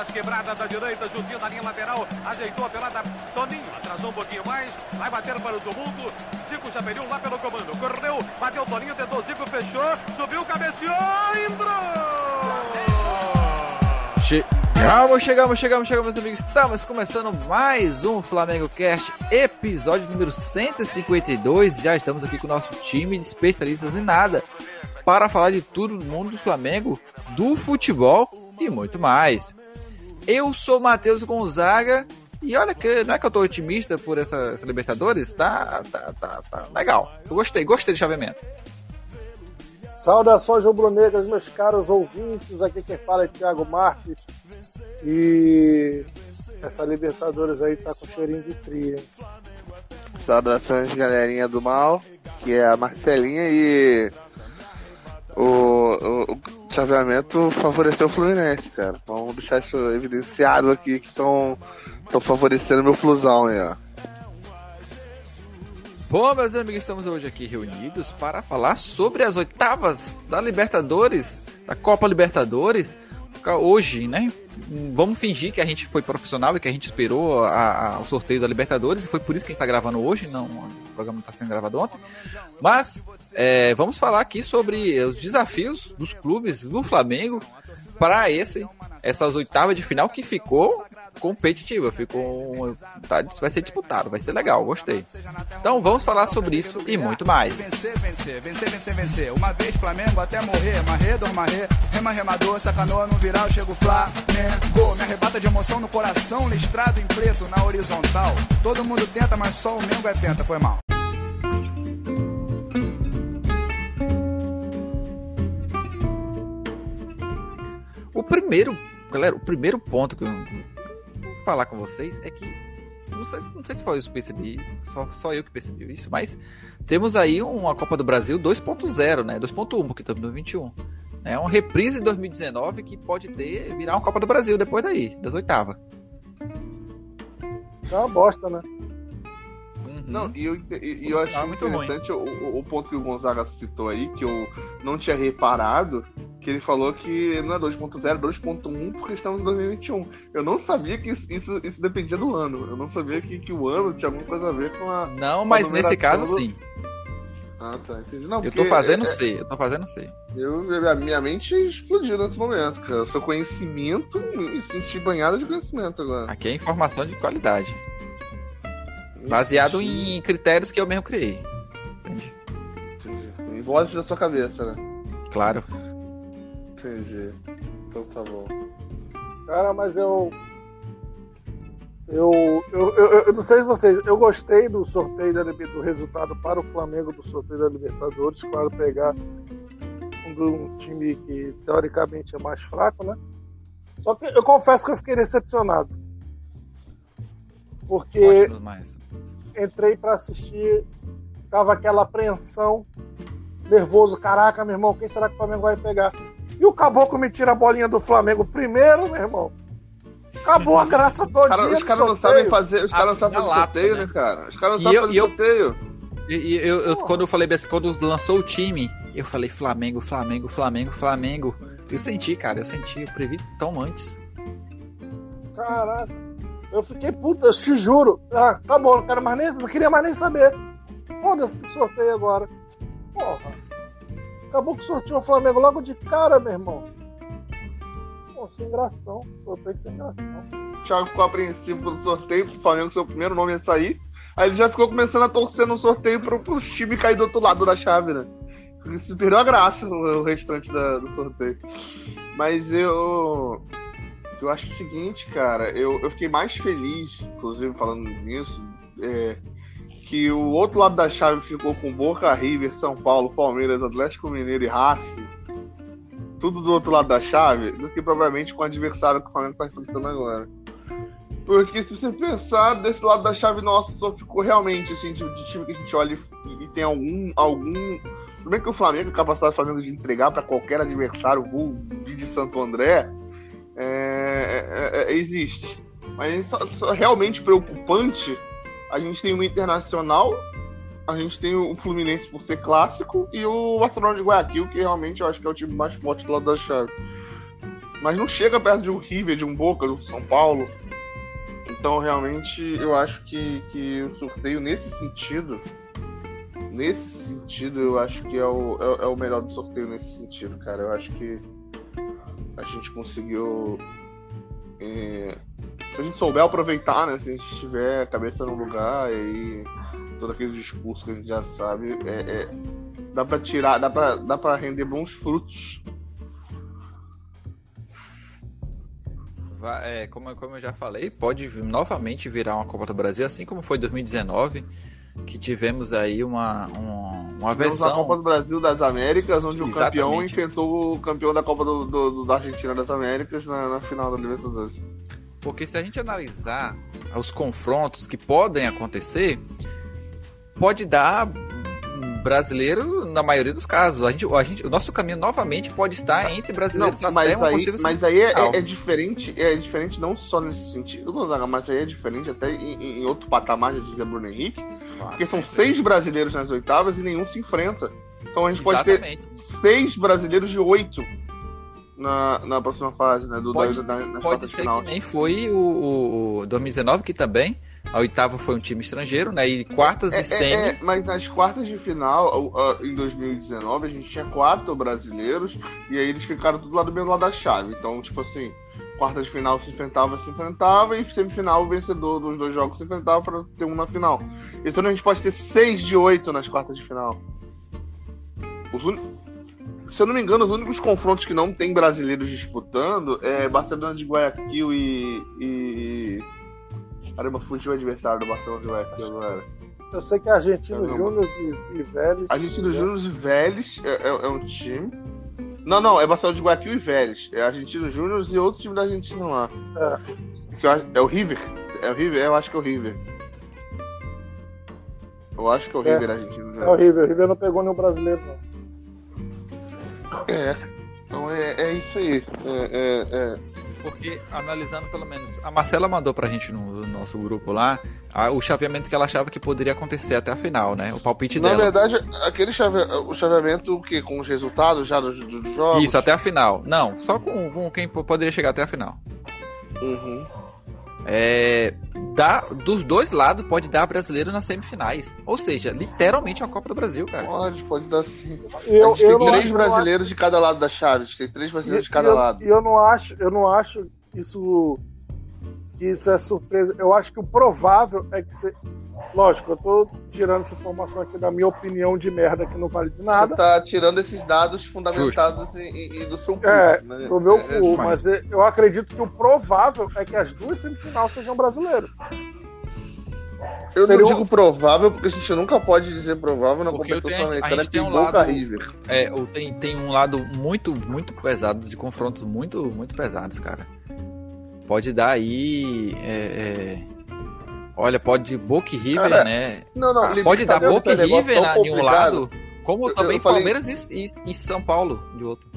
pelas quebradas da direita, juntinho na linha lateral, ajeitou a pelada, Toninho, atrasou um pouquinho mais, vai bater para o tumulto, Zico já perdeu lá pelo comando, correu, bateu Toninho, tentou Zico, fechou, subiu, cabeceou, entrou! Chegamos, chegamos, chegamos, chegamos, meus amigos. Estamos começando mais um Flamengo Cast, episódio número 152. Já estamos aqui com o nosso time de especialistas em nada para falar de tudo do mundo do Flamengo, do futebol e muito mais. Eu sou Matheus Gonzaga e olha que não é que eu tô otimista por essa, essa Libertadores, tá, tá, tá, tá legal. Eu gostei, gostei do chaveamento. Saudações rubro-negras, meus caros ouvintes. Aqui quem fala é Thiago Marques. E essa Libertadores aí tá com cheirinho de fria. Saudações, galerinha do mal, que é a Marcelinha e o, o, o chaveamento favoreceu o Fluminense, cara. Vamos deixar isso evidenciado aqui que estão favorecendo meu flusão aí, ó. Bom, meus amigos, estamos hoje aqui reunidos para falar sobre as oitavas da Libertadores, da Copa Libertadores. Hoje, né? Vamos fingir que a gente foi profissional e que a gente esperou a, a, o sorteio da Libertadores, e foi por isso que a gente está gravando hoje, não, o programa está sendo gravado ontem. Mas é, vamos falar aqui sobre os desafios dos clubes do Flamengo para essas oitavas de final que ficou competitiva, ficou tá, vai ser disputado, vai ser legal, gostei. Então vamos falar sobre isso e muito mais. Vencer, vencer, vencer, vencer, vencer. Uma vez Flamengo até morrer, rema, remador, sacanou no viral, chego Flamengo. Me arrebata de emoção no coração, listrado em preto na horizontal. Todo mundo tenta, mas só o Mengo é penta, foi mal. O primeiro, galera, o primeiro ponto que eu falar com vocês é que não sei, não sei se foi eu que percebi, só, só eu que percebi isso, mas temos aí uma Copa do Brasil 2.0, né? 2.1, porque estamos no 21. É uma reprise de 2019 que pode ter virar uma Copa do Brasil depois daí, das oitavas. Isso é uma bosta, né? Uhum. Não, e eu, e, e eu acho muito interessante o, o, ponto que o Gonzaga citou aí, que eu não tinha reparado, que ele falou que não é 2.0, é 2.1 porque estamos em 2021. Eu não sabia que isso, isso, isso, dependia do ano. Eu não sabia que, que o ano tinha alguma coisa a ver com a. Não, mas nesse caso do... sim. Ah, tá, entendi. Não, eu tô fazendo é, C, eu tô fazendo C. Eu, a minha mente explodiu nesse momento, cara. Seu conhecimento, me senti banhado de conhecimento agora. Aqui é informação de qualidade. Baseado em critérios que eu mesmo criei. Entendi. Vozes da sua cabeça, né? Claro. Entendi. Então tá bom. Cara, mas eu. Eu, eu, eu, eu não sei se vocês. Eu gostei do sorteio da, do resultado para o Flamengo do sorteio da Libertadores. Claro, pegar um, um time que teoricamente é mais fraco, né? Só que eu confesso que eu fiquei decepcionado. Porque entrei para assistir, tava aquela apreensão, nervoso, caraca, meu irmão, quem será que o Flamengo vai pegar? E o Caboclo me tira a bolinha do Flamengo primeiro, meu irmão. Acabou a graça toda. Cara, os caras não sabem fazer, os caras não sabem fazer sorteio, né? né, cara? Os caras não sabem fazer sorteio. E eu, eu, quando eu falei quando lançou o time, eu falei Flamengo, Flamengo, Flamengo, Flamengo. Eu senti, cara, eu senti, eu previ tão antes. Caraca, eu fiquei puta, eu te juro. Ah, tá bom, não quero mais nem, não queria mais nem saber. Foda-se, sorteio agora. Porra. Acabou que sorteou o Flamengo logo de cara, meu irmão. Pô, sem gração. Sorteio sem gração. O Thiago ficou apreensivo pelo sorteio, o Flamengo seu primeiro nome ia sair. Aí ele já ficou começando a torcer no sorteio pro, pro time cair do outro lado da chave, né? Isso perdeu a graça o restante da, do sorteio. Mas eu. Eu acho o seguinte, cara, eu, eu fiquei mais feliz, inclusive falando nisso, é, que o outro lado da chave ficou com Boca, River, São Paulo, Palmeiras, Atlético Mineiro e Racing, tudo do outro lado da chave, do que provavelmente com o adversário que o Flamengo está enfrentando agora. Porque se você pensar desse lado da chave nossa, só ficou realmente assim, de, time que a gente olha e, e tem algum. algum. Bem que o Flamengo, a capacidade do Flamengo de entregar para qualquer adversário, o de Santo André, é, é, é, existe. Mas só, só realmente preocupante a gente tem o Internacional, a gente tem o Fluminense por ser clássico e o Barcelona de Guayaquil, que realmente eu acho que é o time mais forte do lado da chave. mas não chega perto de um River, de um Boca, do São Paulo. Então, realmente, eu acho que, que o sorteio, nesse sentido, nesse sentido, eu acho que é o, é, é, o melhor do sorteio nesse sentido, cara. Eu acho que a gente conseguiu. É, se a gente souber aproveitar, né? Se a gente tiver a cabeça no lugar e todo aquele discurso que a gente já sabe, é, é dá para tirar, dá para dá para render bons frutos é, como, como eu já falei, pode novamente virar uma Copa do Brasil, assim como foi 2019, que tivemos aí uma, uma, uma versão... a Copa do Brasil das Américas, onde Exatamente. o campeão enfrentou o campeão da Copa do, do, da Argentina das Américas na, na final da Libertadores. Porque se a gente analisar os confrontos que podem acontecer, pode dar brasileiro na maioria dos casos. A gente, a gente, o nosso caminho novamente pode estar entre brasileiros não, mas até aí, possível Mas aí é, é, diferente, é diferente não só nesse sentido, mas aí é diferente até em, em outro patamar, já dizia Bruno Henrique, claro, porque são seis brasileiros nas oitavas e nenhum se enfrenta. Então a gente Exatamente. pode ter seis brasileiros de oito na, na próxima fase, né? Do, pode, da, da, pode ser final. que nem foi o, o, o 2019, que também a oitava foi um time estrangeiro, né? E quartas é, e semi. É, é, mas nas quartas de final, em 2019, a gente tinha quatro brasileiros e aí eles ficaram tudo lá do mesmo lado da chave. Então, tipo assim, quartas de final se enfrentava, se enfrentava, e semifinal o vencedor dos dois jogos se enfrentava para ter um na final. Então a gente pode ter seis de oito nas quartas de final. Un... Se eu não me engano, os únicos confrontos que não tem brasileiros disputando é Barcelona de Guayaquil e, e Caramba, fugiu o adversário do Barcelona que vai aqui agora. Eu sei que é Argentino Júnior e, e Vélez. Argentino Júnior e Vélez é, é, é, um time. Não, não, é Barcelona de Guayaquil e Vélez. É Argentino Júnior e outro time da Argentina lá. É. é o River? É o River? Eu acho que é o River. Eu acho que é o River é. argentino. É o River. O River não pegou nenhum brasileiro, não. É. Então é, é isso aí. É, é, é. Porque, analisando pelo menos, a Marcela mandou pra gente no, no nosso grupo lá a, o chaveamento que ela achava que poderia acontecer até a final, né? O palpite Na dela. Na verdade, aquele chave, o chaveamento que com os resultados já dos, dos, jogos. Isso, até a final. Não, só com, com quem poderia chegar até a final. Uhum. É, dá, dos dois lados pode dar brasileiro nas semifinais. Ou seja, literalmente uma Copa do Brasil, cara. Pode, pode dar sim. Eu, a gente eu tem três brasileiros de cada lado da chave. A gente tem três brasileiros e, de cada eu, lado. E eu não acho, eu não acho isso que isso é surpresa. Eu acho que o provável é que você. Lógico, eu tô tirando essa informação aqui da minha opinião de merda que não vale de nada. Você tá tirando esses dados fundamentados em, em, do seu cu. É, né? do meu é, cu, é, mas eu acredito que o provável é que as duas semifinais sejam brasileiros. Eu Seria não digo provável, porque a gente nunca pode dizer provável na porque competição que tem um lado, River. É, tem, tem um lado muito, muito pesado, de confrontos muito, muito pesados, cara pode dar aí. É, é... Olha, pode Boca River, Cara, né? Não, não, ah, pode dar Boca River na, de um lado, como também falei... Palmeiras e, e, e, São Paulo de outro.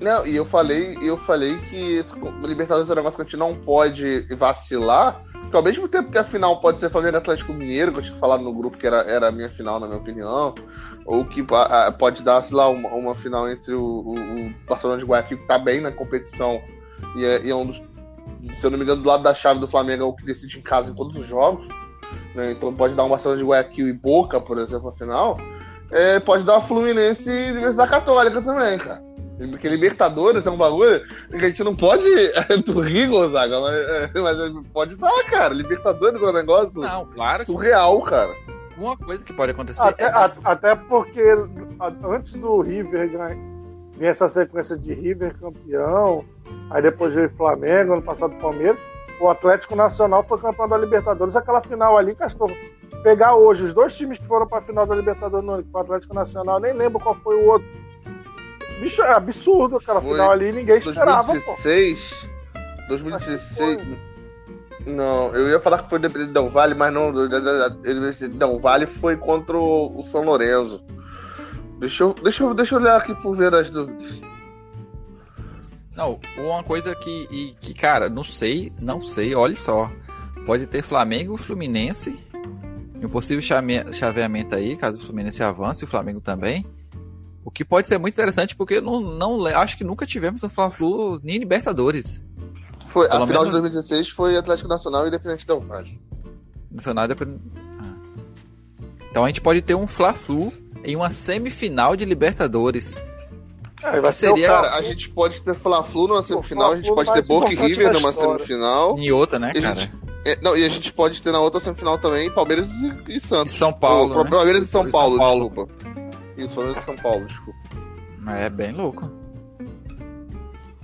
Não, e eu falei, eu falei que Libertadores é um negócio que a gente não pode vacilar, porque ao mesmo tempo que a final pode ser Flamengo Atlético Mineiro, que eu tinha falado no grupo que era, era a minha final, na minha opinião, ou que a, a, pode dar, sei lá, uma, uma final entre o, o, o Barcelona de Guayaquil, que tá bem na competição, e é, e é um dos se eu não me engano, do lado da chave do Flamengo é o que decide em casa em todos os jogos. Né? Então pode dar um Barcelona de Guayaquil e Boca, por exemplo, afinal. É, pode dar uma Fluminense e Universidade Católica também, cara. Porque Libertadores é um bagulho que a gente não pode. tu ri, Gonzaga, mas, é, mas pode dar, cara. Libertadores é um negócio não, claro surreal, cara. Uma coisa que pode acontecer. Até, é... a, até porque antes do River ganhar Vinha essa sequência de River campeão, aí depois veio Flamengo, ano passado Palmeiras. O Atlético Nacional foi campeão da Libertadores. Aquela final ali, Castor, pegar hoje os dois times que foram para a final da Libertadores no o Atlético Nacional, nem lembro qual foi o outro. Bicho, é absurdo aquela foi final ali, ninguém esperava. 2016. Pô. 2016. Não, eu ia falar que foi o Del Vale, mas não. Del Vale foi contra o São Lourenço. Deixa eu, deixa eu, deixa eu olhar aqui por ver as dúvidas. Não, uma coisa que, que, cara, não sei, não sei, olha só. Pode ter Flamengo e Fluminense. E um possível chaveamento aí, caso o Fluminense avance e o Flamengo também. O que pode ser muito interessante porque não, não acho que nunca tivemos um Fla-Flu nem Libertadores. Foi, a Pelo final menos- de 2016 foi Atlético Nacional e Independente Del Valle. Nacional e Independente- Ah. Então a gente pode ter um Fla-Flu em uma semifinal de Libertadores. É, vai ser seria- o Cara, a gente pode ter Fla-Flu numa semifinal, a gente pode ter Boca e River numa história. semifinal. Em outra, né, E a cara? gente- É, não, e a gente pode ter na outra semifinal também Palmeiras e, e E Santos. São Paulo. Ou, né? Palmeiras e São E Paulo, desculpa. Isso, Palmeiras e São Paulo, desculpa. É bem louco.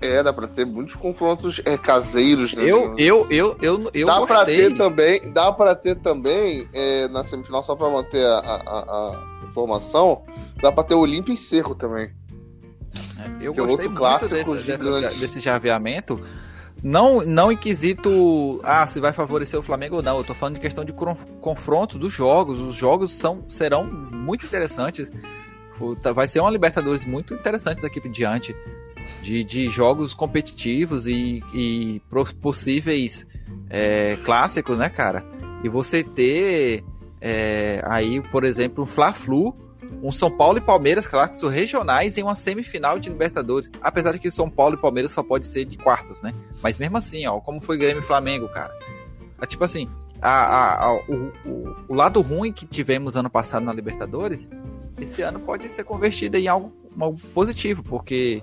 É, dá pra ter muitos confrontos é, caseiros, né? Eu, eu, eu, eu, eu dá pra gostei. ter também, dá para ter também é, na semifinal só pra manter a, a- a- a informação, dá pra ter Olímpia e Cerro também. Eu que é gostei outro muito dessa- gigante. desse chaveamento. Não, não em quesito, ah, se vai favorecer o Flamengo ou não. Eu tô falando de questão de confronto dos jogos. Os jogos são, serão muito interessantes. Tá- Vai ser uma Libertadores muito interessante daqui por diante. De, de jogos competitivos e, e possíveis é, clássicos, né, cara? E você ter é, aí, por exemplo, um Fla-Flu um São Paulo e Palmeiras clássicos regionais em uma semifinal de Libertadores. Apesar de que São Paulo e Palmeiras só pode ser de quartas, né? Mas mesmo assim, ó, como foi Grêmio e Flamengo, cara. É tipo assim, a, a- a- o, o- o lado ruim que tivemos ano passado na Libertadores, esse ano pode ser convertido em algo, algo positivo, porque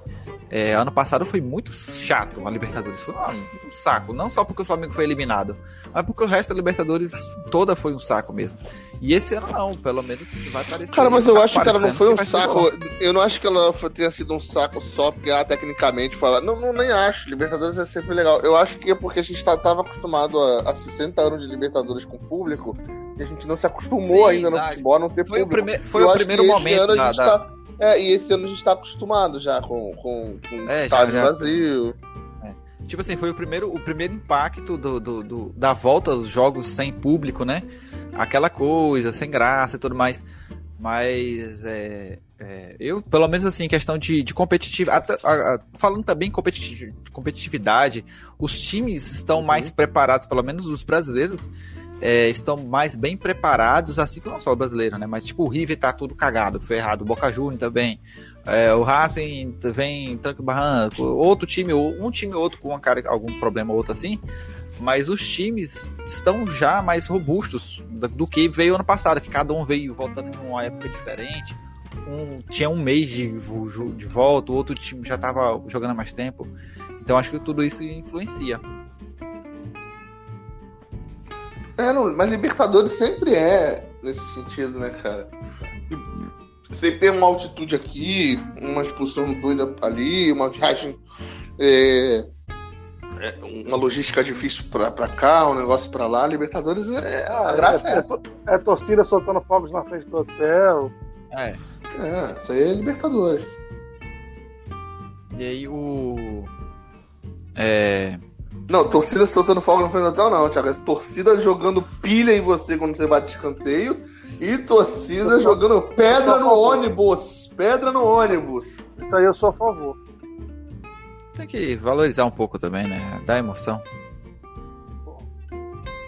é, ano passado foi muito chato a Libertadores. Foi um, um saco. Não só porque o Flamengo foi eliminado, mas porque o resto da Libertadores toda foi um saco mesmo. E esse ano não, pelo menos vai parecer. Cara, mas eu tá acho que cara, não foi um saco. Eu não acho que ela tenha sido um saco só porque, ah, tecnicamente, falar. Não, não, nem acho. Libertadores é sempre legal. Eu acho que é porque a gente tá, tava acostumado a, a 60 anos de Libertadores com público e a gente não se acostumou Sim, ainda no futebol a não ter Foi o, público. prime foi Eu o primeiro momento ano a da, gente da- tá- É, e esse ano a gente tá acostumado já com, com, com É, o já- Estádio já- Brasil. Tipo assim, foi o primeiro, o primeiro impacto do, do- do- da volta aos jogos sem público, né? Aquela coisa, sem graça e tudo mais. Mas é, é, eu, pelo menos assim, questão de, de competitividade. Falando também em competiti- competitividade, os times estão mais preparados, pelo menos os brasileiros. É, estão mais bem preparados, assim que não só o brasileiro, né? Mas tipo, o River tá tudo cagado, ferrado, o Boca Juniors também. É, o Racing vem tranco barranco, outro time, um time ou outro com uma cara, algum problema ou outro assim, mas os times estão já mais robustos do, que veio ano passado, que cada um veio voltando em uma época diferente. Um tinha um mês de, de volta, o outro time já estava jogando há mais tempo. Então acho que tudo isso influencia. É, não, mas Libertadores sempre é nesse sentido, né, cara? Sempre tem uma altitude aqui, uma expulsão doida ali, uma viagem. é, é, uma logística difícil pra, pra cá, um negócio pra lá. Libertadores é. A graça é essa. É torcida soltando fogos na frente do hotel. É. É, isso aí é Libertadores. E aí o. É. Não, torcida soltando fogo no frente do hotel, não, Thiago. É torcida jogando pilha em você quando você bate escanteio e torcida Sou- jogando pedra no favor. ônibus. Pedra no ônibus. Isso aí eu sou a favor. Tem que valorizar um pouco também, né? Dá emoção.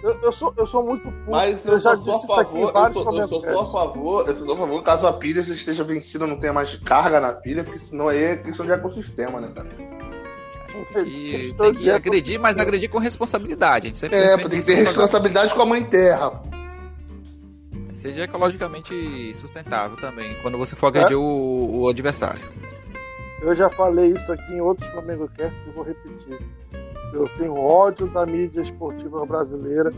Eu, eu sou, eu sou muito puto. Mas eu, eu, já sou disse a isso aqui em favor, eu sou, eu sou só a favor, eu sou só a favor caso a pilha já esteja vencida, não tenha mais carga na pilha, porque senão aí é questão de ecossistema, né, cara? E tem que agredir, mas agredir com responsabilidade. A gente sempre É, tem que ter responsabilidade com a mãe terra. Seja ecologicamente sustentável também, quando você for agredir o, o adversário. Eu já falei isso aqui em outros Flamengo Cast e vou repetir. Eu tenho ódio da mídia esportiva brasileira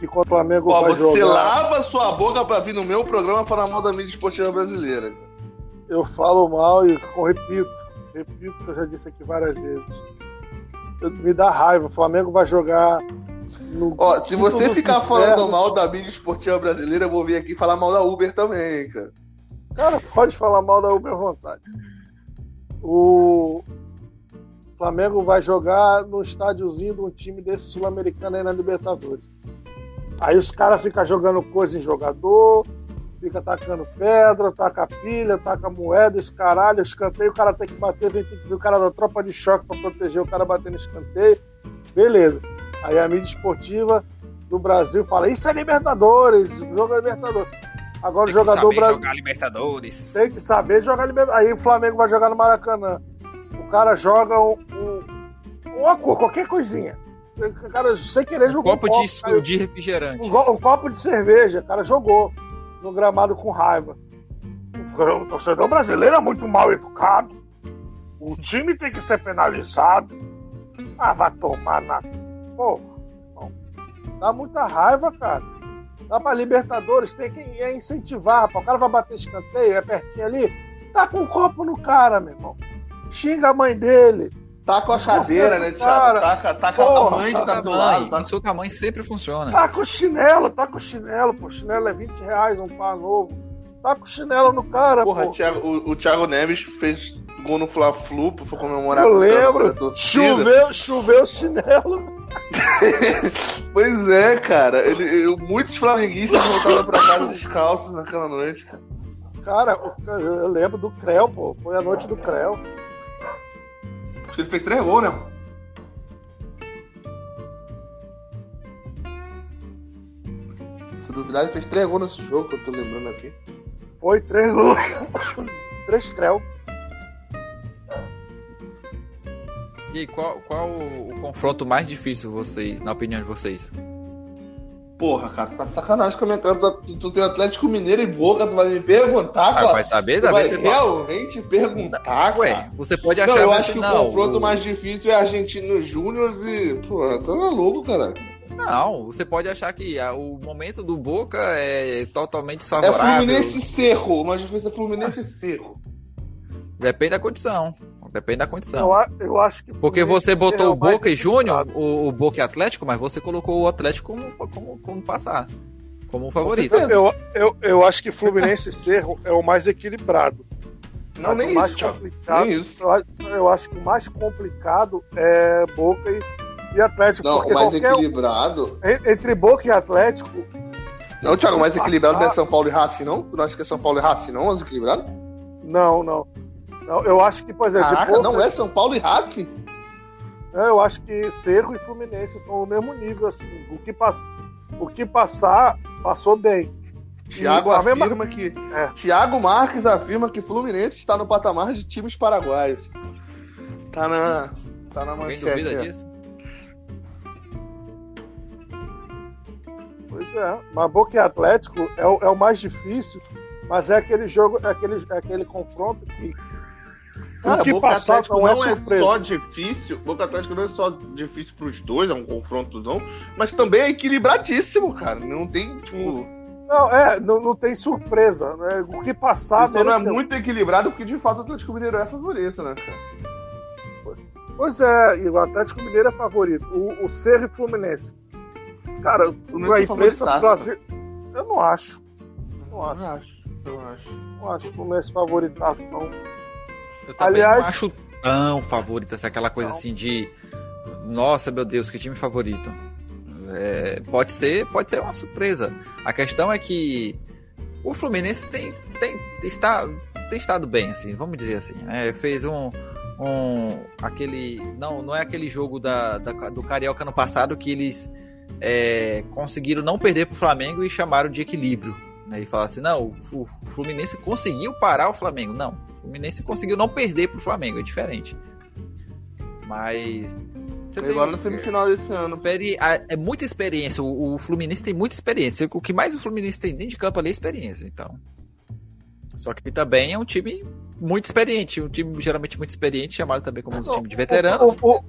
que quando o Flamengo Ó, vai você jogar, lava sua boca pra vir no meu programa falar mal da mídia esportiva brasileira. eu falo mal e eu repito, repito que eu já disse aqui várias vezes. Me dá raiva, o Flamengo vai jogar no Ó, se você ficar falando mal da mídia esportiva brasileira, eu vou vir aqui falar mal da Uber também, cara. Cara, pode falar mal da Uber à vontade. O Flamengo vai jogar no estádiozinho de um time desse sul-americano aí na Libertadores. Aí os caras ficam jogando coisa em jogador, fica tacando pedra, taca pilha, taca moeda, esse caralho, escanteio, o cara tem que bater, vem tem que vir o cara da tropa de choque pra proteger o cara batendo escanteio. Beleza. Aí a mídia esportiva do Brasil fala: Isso é Libertadores, jogo é Libertadores. Agora Tem o jogador brasileiro jogar Libertadores. tem que saber jogar Libertadores. Aí o Flamengo vai jogar no Maracanã. O cara joga um, um- uma qualquer coisinha. O cara, sem querer, Um jogou copo um de, copo, su- de refrigerante. um, um copo de cerveja. O cara jogou no gramado com raiva. O torcedor brasileiro é muito mal educado. O time tem que ser penalizado. Ah, vai tomar na. Pô, dá muita raiva, cara. Dá pra Libertadores, tem que é incentivar, rapaz. O cara vai bater escanteio, é pertinho ali. Tá com um copo no cara, meu irmão. Xinga a mãe dele. Tá com a cadeira, né, Thiago? Taca, taca a porra, mãe que tá a do lado. mãe. Tá... Insulta a mãe sempre funciona. Tá com chinelo, tá com chinelo, pô. Chinelo é 20 reais, um par novo. Tá com chinelo no cara, Porra, pô. Thiago- o, o Thiago Neves fez gol no Fla-Flu, foi comemorar Eu com lembro. Choveu, choveu chinelo. Pois é, cara. Ele, eu- muitos flamenguistas voltaram pra casa descalços naquela noite, cara. Cara, o- eu lembro do Creu, pô. Foi a noite do Creu. Ele fez três gols, né? Se duvidar, ele fez três gols nesse jogo que eu tô lembrando aqui. Foi três gols. três Creu. E aí, qual, qual o, o confronto mais difícil, vocês, na opinião de vocês? Porra, cara, tu tá de sacanagem com a minha cara. Tu, tu tem Atlético Mineiro e Boca, tu vai me perguntar, Ah, cara. vai saber? Tu vai você fala. realmente perguntar, Ué, cara? você pode achar Não, eu acho que não, o confronto o- mais difícil é Argentino Júnior e. Pô, tá maluco, cara. Não, você pode achar que ah, o momento do Boca é totalmente É desfavorável. Fluminense e Cerro. Difícil é Fluminense Cerro. Depende da condição. Depende da condição. Eu, eu acho que. Porque você botou o Boca e Júnior, o, o Boca e Atlético, mas você colocou o Atlético como, como, como passar. Como um favorito. Eu, eu, eu acho que Fluminense e Cerro é o mais equilibrado. Não, nem o mais isso, complicado. Nem isso. Eu, acho- eu acho que o mais complicado é Boca e, e Atlético. Não, o mais equilibrado. en- entre Boca e Atlético, Não, Thiago, o mais equilibrado não é São Paulo e Racing, não? Tu não acha que é São Paulo e Racing, não? Mais equilibrado? não, não. Não, eu acho que, por exemplo, de Caraca, não é São Paulo e Racing? É, eu acho que Cerro e Fluminense estão no mesmo nível, assim. O que, pass... o que passar, passou bem. Thiago a mesma- afirma que. É. Thiago Marques afirma que Fluminense está no patamar de times paraguaios. Tá na. Tá na Alguém manchete. duvida é. disso? Pois é. Mas Boca e Atlético é o, é o mais difícil, mas é aquele jogo, é aquele, é aquele confronto que. Cara, o que Boca passar Atlético não não é é, surpresa. só difícil. Boca Atlético não é só difícil pros dois, é um confrontozão, mas também é equilibradíssimo, cara. Não tem. Tipo, Não, é, não, não tem surpresa. Né? O que passar. não é muito equilibrado porque de fato o Atlético Mineiro é favorito, né, cara? Pois é, e o Atlético Mineiro é favorito. O, o Cerro e Fluminense. Cara, Fluminense a é imprensa do favoritaço, Brasil. Eu não acho. Não acho. acho. Eu acho. Não acho o Fluminense favoritaço, não. Eu também Aliás- não acho tão favorito, essa aquela coisa Não. assim de. Nossa, meu Deus, que time favorito. É, pode ser, pode ser uma surpresa. A questão é que o Fluminense tem, tem, está, tem estado bem, assim, vamos dizer assim. né? fez um, um. aquele. Não, não é aquele jogo da, da- do Carioca no passado que eles é, conseguiram não perder pro Flamengo e chamaram de equilíbrio. Né, e falaram assim, não, o o Fluminense conseguiu parar o Flamengo. Não, o Fluminense conseguiu não perder pro Flamengo, é diferente. Mas. Você tem- Agora na semifinal desse ano. é muita experiência. O, o Fluminense tem muita experiência. O que mais o Fluminense tem dentro de campo ali é experiência, então. Só que também é um time muito experiente, um time geralmente muito experiente, chamado também como um Não, time de veteranos. O, o- o-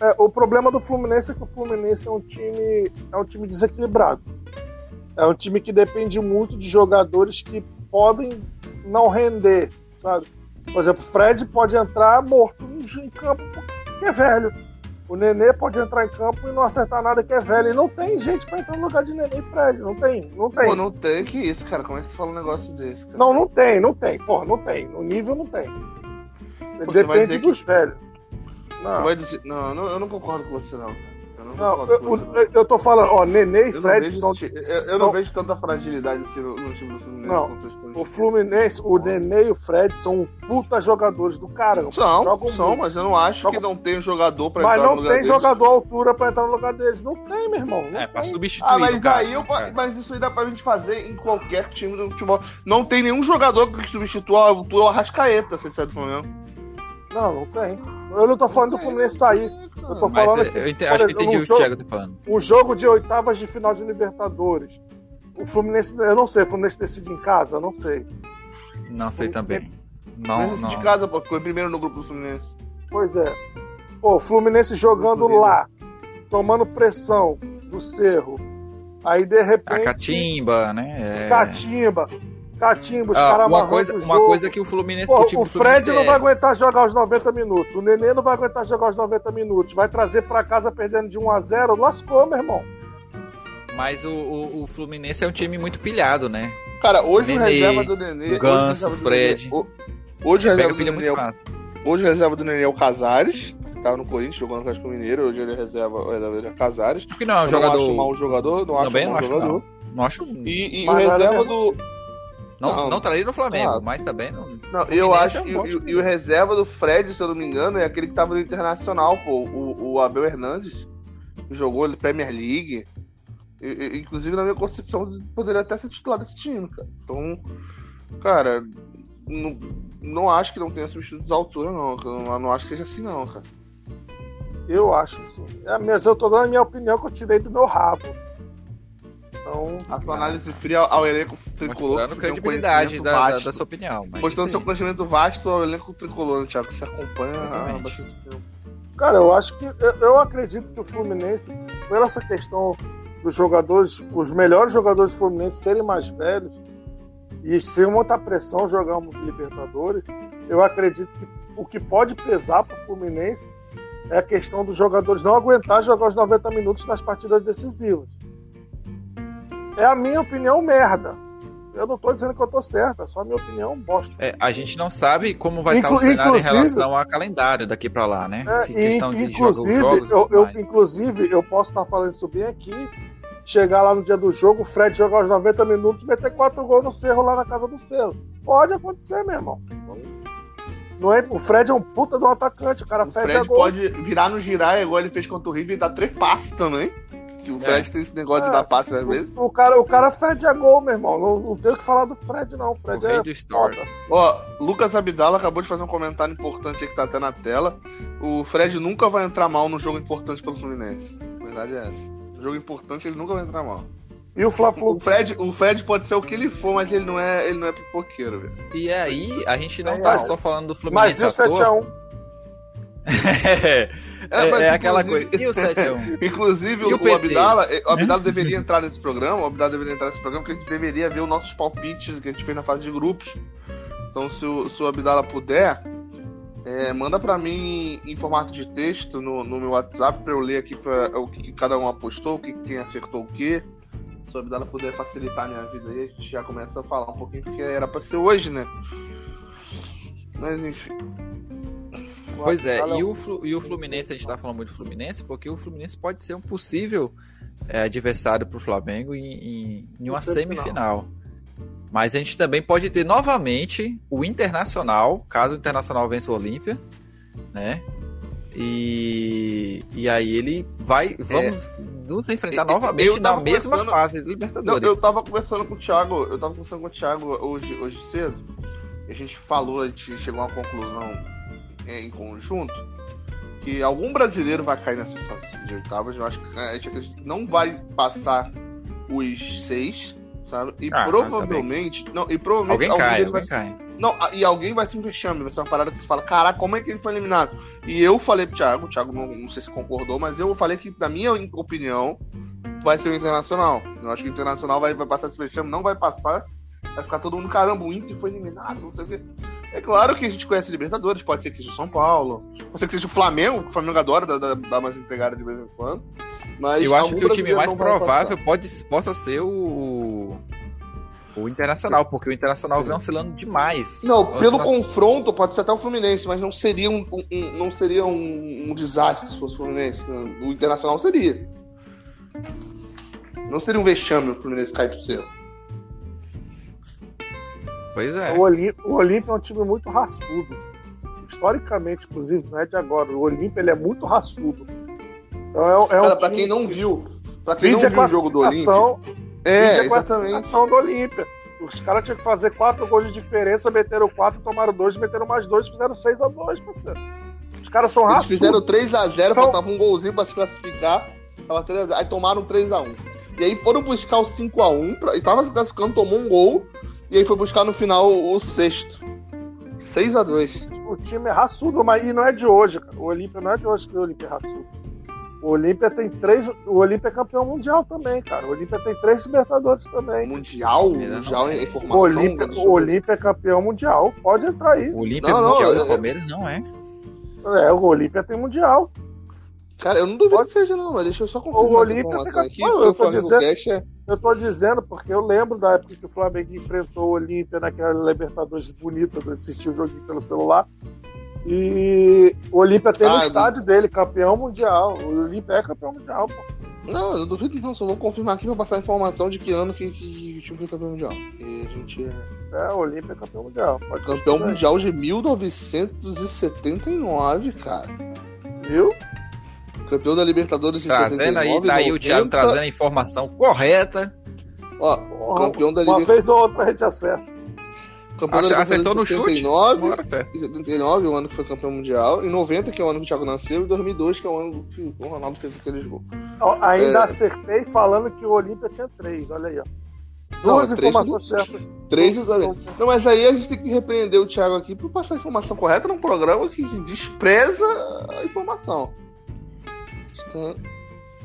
é, o problema do Fluminense é que o Fluminense é um time é um time desequilibrado. É um time que depende muito de jogadores que podem não render, sabe? Por exemplo, Fred pode entrar morto em campo porque é velho. O Nenê pode entrar em campo e não acertar nada que é velho. E não tem gente pra entrar no lugar de Nenê e Fred. Não tem, não tem. Pô, não tem que isso, cara. Como é que você fala um negócio desse, cara? Não, não tem, não tem. Porra, não tem. No nível não tem. Você vai Depende dizer que- dos velhos. Você Não. vai dizer. Não, não, eu não concordo com você, não. Eu não, Não, eu, eu- eu tô falando, ó, Nenê e Eu não Fred vejo são. eu, eu são- não vejo tanta fragilidade assim no, no time do Fluminense. Não, O. Fluminense, o Nenê e o Fred são puta jogadores do caramba. São, Jogam são, muito. mas eu não acho Jogam- que não tem jogador pra Mas entrar não no lugar tem deles. jogador à altura pra entrar no lugar deles. Não tem, meu irmão. Não É, pra tem. substituir. Ah, mas caso, aí eu, né, cara? mas isso aí dá pra gente fazer em qualquer time do futebol. Não tem nenhum jogador que substitua a altura o Arrascaeta, se sai do Flamengo. Não, não tem. Eu não tô falando do Fluminense sair. Eu tô Mas falando eu, que, eu ente- acho que eu exemplo, entendi um o que o jogo- Thiago tá falando. um jogo de oitavas de final de Libertadores. O Fluminense, eu não sei, o Fluminense decide em casa, não sei. Não sei também. Não, Fluminense não. de casa, pô, ficou em primeiro no grupo do Fluminense. Pois é. Pô, o Fluminense jogando lá, tomando pressão do Cerro. Aí de A repente. catimba, né? É... Catimba. Catimba, os Ah, caras uma coisa, o uma coisa que o Fluminense, Pô, que o o Fred não é- vai aguentar jogar os 90 minutos. O Nenê não vai aguentar jogar os 90 minutos. Vai trazer pra casa perdendo de 1 a 0 Lascou, meu irmão. Mas o, o, o Fluminense é um time muito pilhado, né? Cara, hoje o Nenê, reserva do Nenê. o hoje Ganso, do Fred. Nenê- o- Hoje o reserva do Nenê é o. Hoje o reserva do Nenê é o Casares, que tava no Corinthians, jogou no Atlético Mineiro. Hoje ele é reserva, o reserva é Casares. Porque não é um jogador. Não acho mal jogador, não acho Também mal não jogador. não. Não acho. E, e o reserva mesmo. do. Não, não. não traria no Flamengo, Ah. mas também não. Eu acho é um que. e- e, o reserva do Fred, se eu não me engano, é aquele que tava no Internacional, pô. O, o Abel Hernandes. Que jogou ele Premier League. E- e- inclusive, na minha concepção, poderia até ser titular desse time, cara. Então, cara, não, não acho que não tenha substitutos à altura, não. Eu não, acho que seja assim, não, cara. Eu acho que sim. É, mas eu tô dando a minha opinião que eu tirei do meu rabo. Então, A sua análise fria ao, elenco tricolor. Mostrando um credibilidade conhecimento da, da, da sua opinião. mas Mostrando seu conhecimento vasto ao elenco tricolor, né, Thiago. que Você acompanha há Exatamente. bastante tempo. cara, eu acho que. Eu, eu acredito que o Fluminense, pela essa questão dos jogadores, os melhores jogadores do Fluminense serem mais velhos e sem muita pressão jogar um Libertadores, eu acredito que o que pode pesar pro Fluminense é a questão dos jogadores não aguentar jogar os 90 minutos nas partidas decisivas. É a minha opinião merda. Eu não tô dizendo que eu tô certo, é só a minha opinião bosta. É, a gente não sabe como vai estar o Inclu- cenário em relação ao calendário daqui pra lá, né? É, Se questão de inclusive, jogos, jogos eu, eu- inclusive, eu posso estar falando isso bem aqui. Chegar lá no dia do jogo, o Fred jogar os 90 minutos, meter quatro gols no Cerro lá na casa do Cerro. Pode acontecer, meu irmão. Não é, o Fred é um puta de um atacante, o cara O fede a Fred gol. pode virar no girar, igual ele fez contra o River, e dar três passes também. Que o Fred tem esse negócio de É. dar passes às vezes. O, o cara, o cara fede a gol, meu irmão. Não, não tem o que falar do Fred, não. O O Fred rei é do foda. Ó, Lucas Abdala acabou de fazer um comentário importante aí que tá até na tela. O Fred nunca vai entrar mal no jogo importante pelo Fluminense. A verdade é essa. Jogo importante ele nunca vai entrar mal. E o Fla-Flu? O Fred, o Fred pode ser o que ele for, mas ele não é, ele não é pipoqueiro, velho. E aí, a gente não É, tá não. só falando do Mas Fluminense e o à toa. 7x1? é, é, mas é aquela inclusive- coisa. E o 7x1? Inclusive, o o, PT? Abdala, eh, o Abdala deveria entrar nesse programa, o Abdala deveria entrar nesse programa, porque a gente deveria ver os nossos palpites que a gente fez na fase de grupos. Então, se o, se o Abdala puder, eh, manda pra mim em formato de texto no, no meu WhatsApp pra eu ler aqui pra, o que, que cada um apostou, o que, quem acertou o quê. Se o Abdala puder facilitar a minha vida aí, a gente já começa a falar um pouquinho, porque era pra ser hoje, né? Mas enfim. Pois é, e o, e o Fluminense, a gente tá falando muito do Fluminense, porque o Fluminense pode ser um possível é, adversário pro Flamengo em, em, em uma semifinal. Mas a gente também pode ter novamente o Internacional, caso o Internacional vença o Olímpia, né? E, e aí ele vai. Vamos nos enfrentar É. Eu- novamente na mesma conversando- fase do Não, Libertadores. eu tava conversando com o Thiago, eu tava conversando com o Thiago hoje, hoje cedo. A gente falou, a gente chegou a uma conclusão é, em conjunto que algum brasileiro vai cair nessa fase de oitavas. Eu acho que a gente não vai passar os seis, sabe? E Ah, provavelmente, não, e provavelmente Alguém algum cai, alguém vai cai. não, e alguém vai se um vexame, vai ser uma parada que você fala, caraca, como é que ele foi eliminado? E eu falei pro Thiago, o Thiago não, não sei se concordou, mas eu falei que, na minha opinião, vai ser o Internacional. Eu acho que o Internacional vai, vai passar esse vexame, não vai passar, vai ficar todo mundo, caramba, o Inter foi eliminado, não sei o quê. É claro que a gente conhece Libertadores, pode ser que seja o São Paulo, pode ser que seja o Flamengo, que o Flamengo adora dar, dar, dar umas entregadas de vez em quando. Mas Eu acho que o time mais provável pode, possa ser o, o Internacional, porque o Internacional vem oscilando demais. Não, Oscila- pelo confronto pode ser até o Fluminense, mas não seria um, um- não seria um, um desastre se fosse o Fluminense. né? O Internacional seria. Não seria um vexame o Fluminense cair pro selo. Pois é. O, Olim- o Olímpia é um time muito raçudo. Historicamente, inclusive, não é de agora. O Olímpia ele é muito raçudo. Então é, um- é um Cara, pra time quem não viu, pra quem não a viu o jogo do Olímpia, classificação- é, a exatamente. classificação do Olímpia. Os caras tinham que fazer quatro gols de diferença, meteram quatro, tomaram dois, meteram mais dois, fizeram 6 a 2 parceiro. Os caras são Eles raçudos. fizeram 3x0, São- faltava um golzinho pra se classificar. Tava 3 a 0, aí tomaram 3x1. E aí foram buscar o 5x1, pra- e tava se classificando, tomou um gol. E aí foi buscar no final o sexto. 6x2. O time é raçudo, mas e não é de hoje, cara. O Olímpia não é de hoje que o Olímpia é raçudo. O Olímpia tem três. O Olímpia é campeão mundial também, cara. O Olímpia tem três Libertadores também. Mundial? Exatamente. Mundial é O informação? Olímpia, deixa eu o. Olímpia é campeão mundial. Pode entrar aí. O Olímpia Não, não, Mundial é- do Palmeiras não é. É, o Olímpia tem mundial. Cara, eu não duvido Pode- que seja, não, mas deixa eu só O confirmar essa Olímpia fica- aqui. Não, porque eu o tô dizendo- é- Eu tô dizendo porque eu lembro da época que o Flamengo enfrentou o Olímpia naquela Libertadores bonita de assistir o joguinho pelo celular. E o Olímpia tem Ah, no eu- estádio dele, campeão mundial. O Olímpia é campeão mundial, pô. Não, eu não duvido não, só vou confirmar aqui pra passar a informação de que ano que, que, o time foi campeão mundial. E a gente é É, o Olímpia é campeão mundial. Pode campeão mundial de 1979, cara. Viu? Campeão da Libertadores Trazendo 79, aí, tá aí o 90. Thiago trazendo a informação correta. Ó, campeão da Uma Libertadores. vez ou outra a gente acerta. Campeão Acho- da acertou no Libertadores chute. de 79, Agora certo. em 79, o ano que foi campeão mundial. Em 90, que é o ano que o Thiago nasceu. E 2002, que é o ano que o Ronaldo fez aquele jogo. Ó, ainda É. acertei falando que o Olímpia tinha três. Olha aí, ó. Não, Duas é três informações certas. Três Não, justamente. Não, mas aí a gente tem que repreender o Thiago aqui por passar a informação correta num programa que despreza a informação. Está...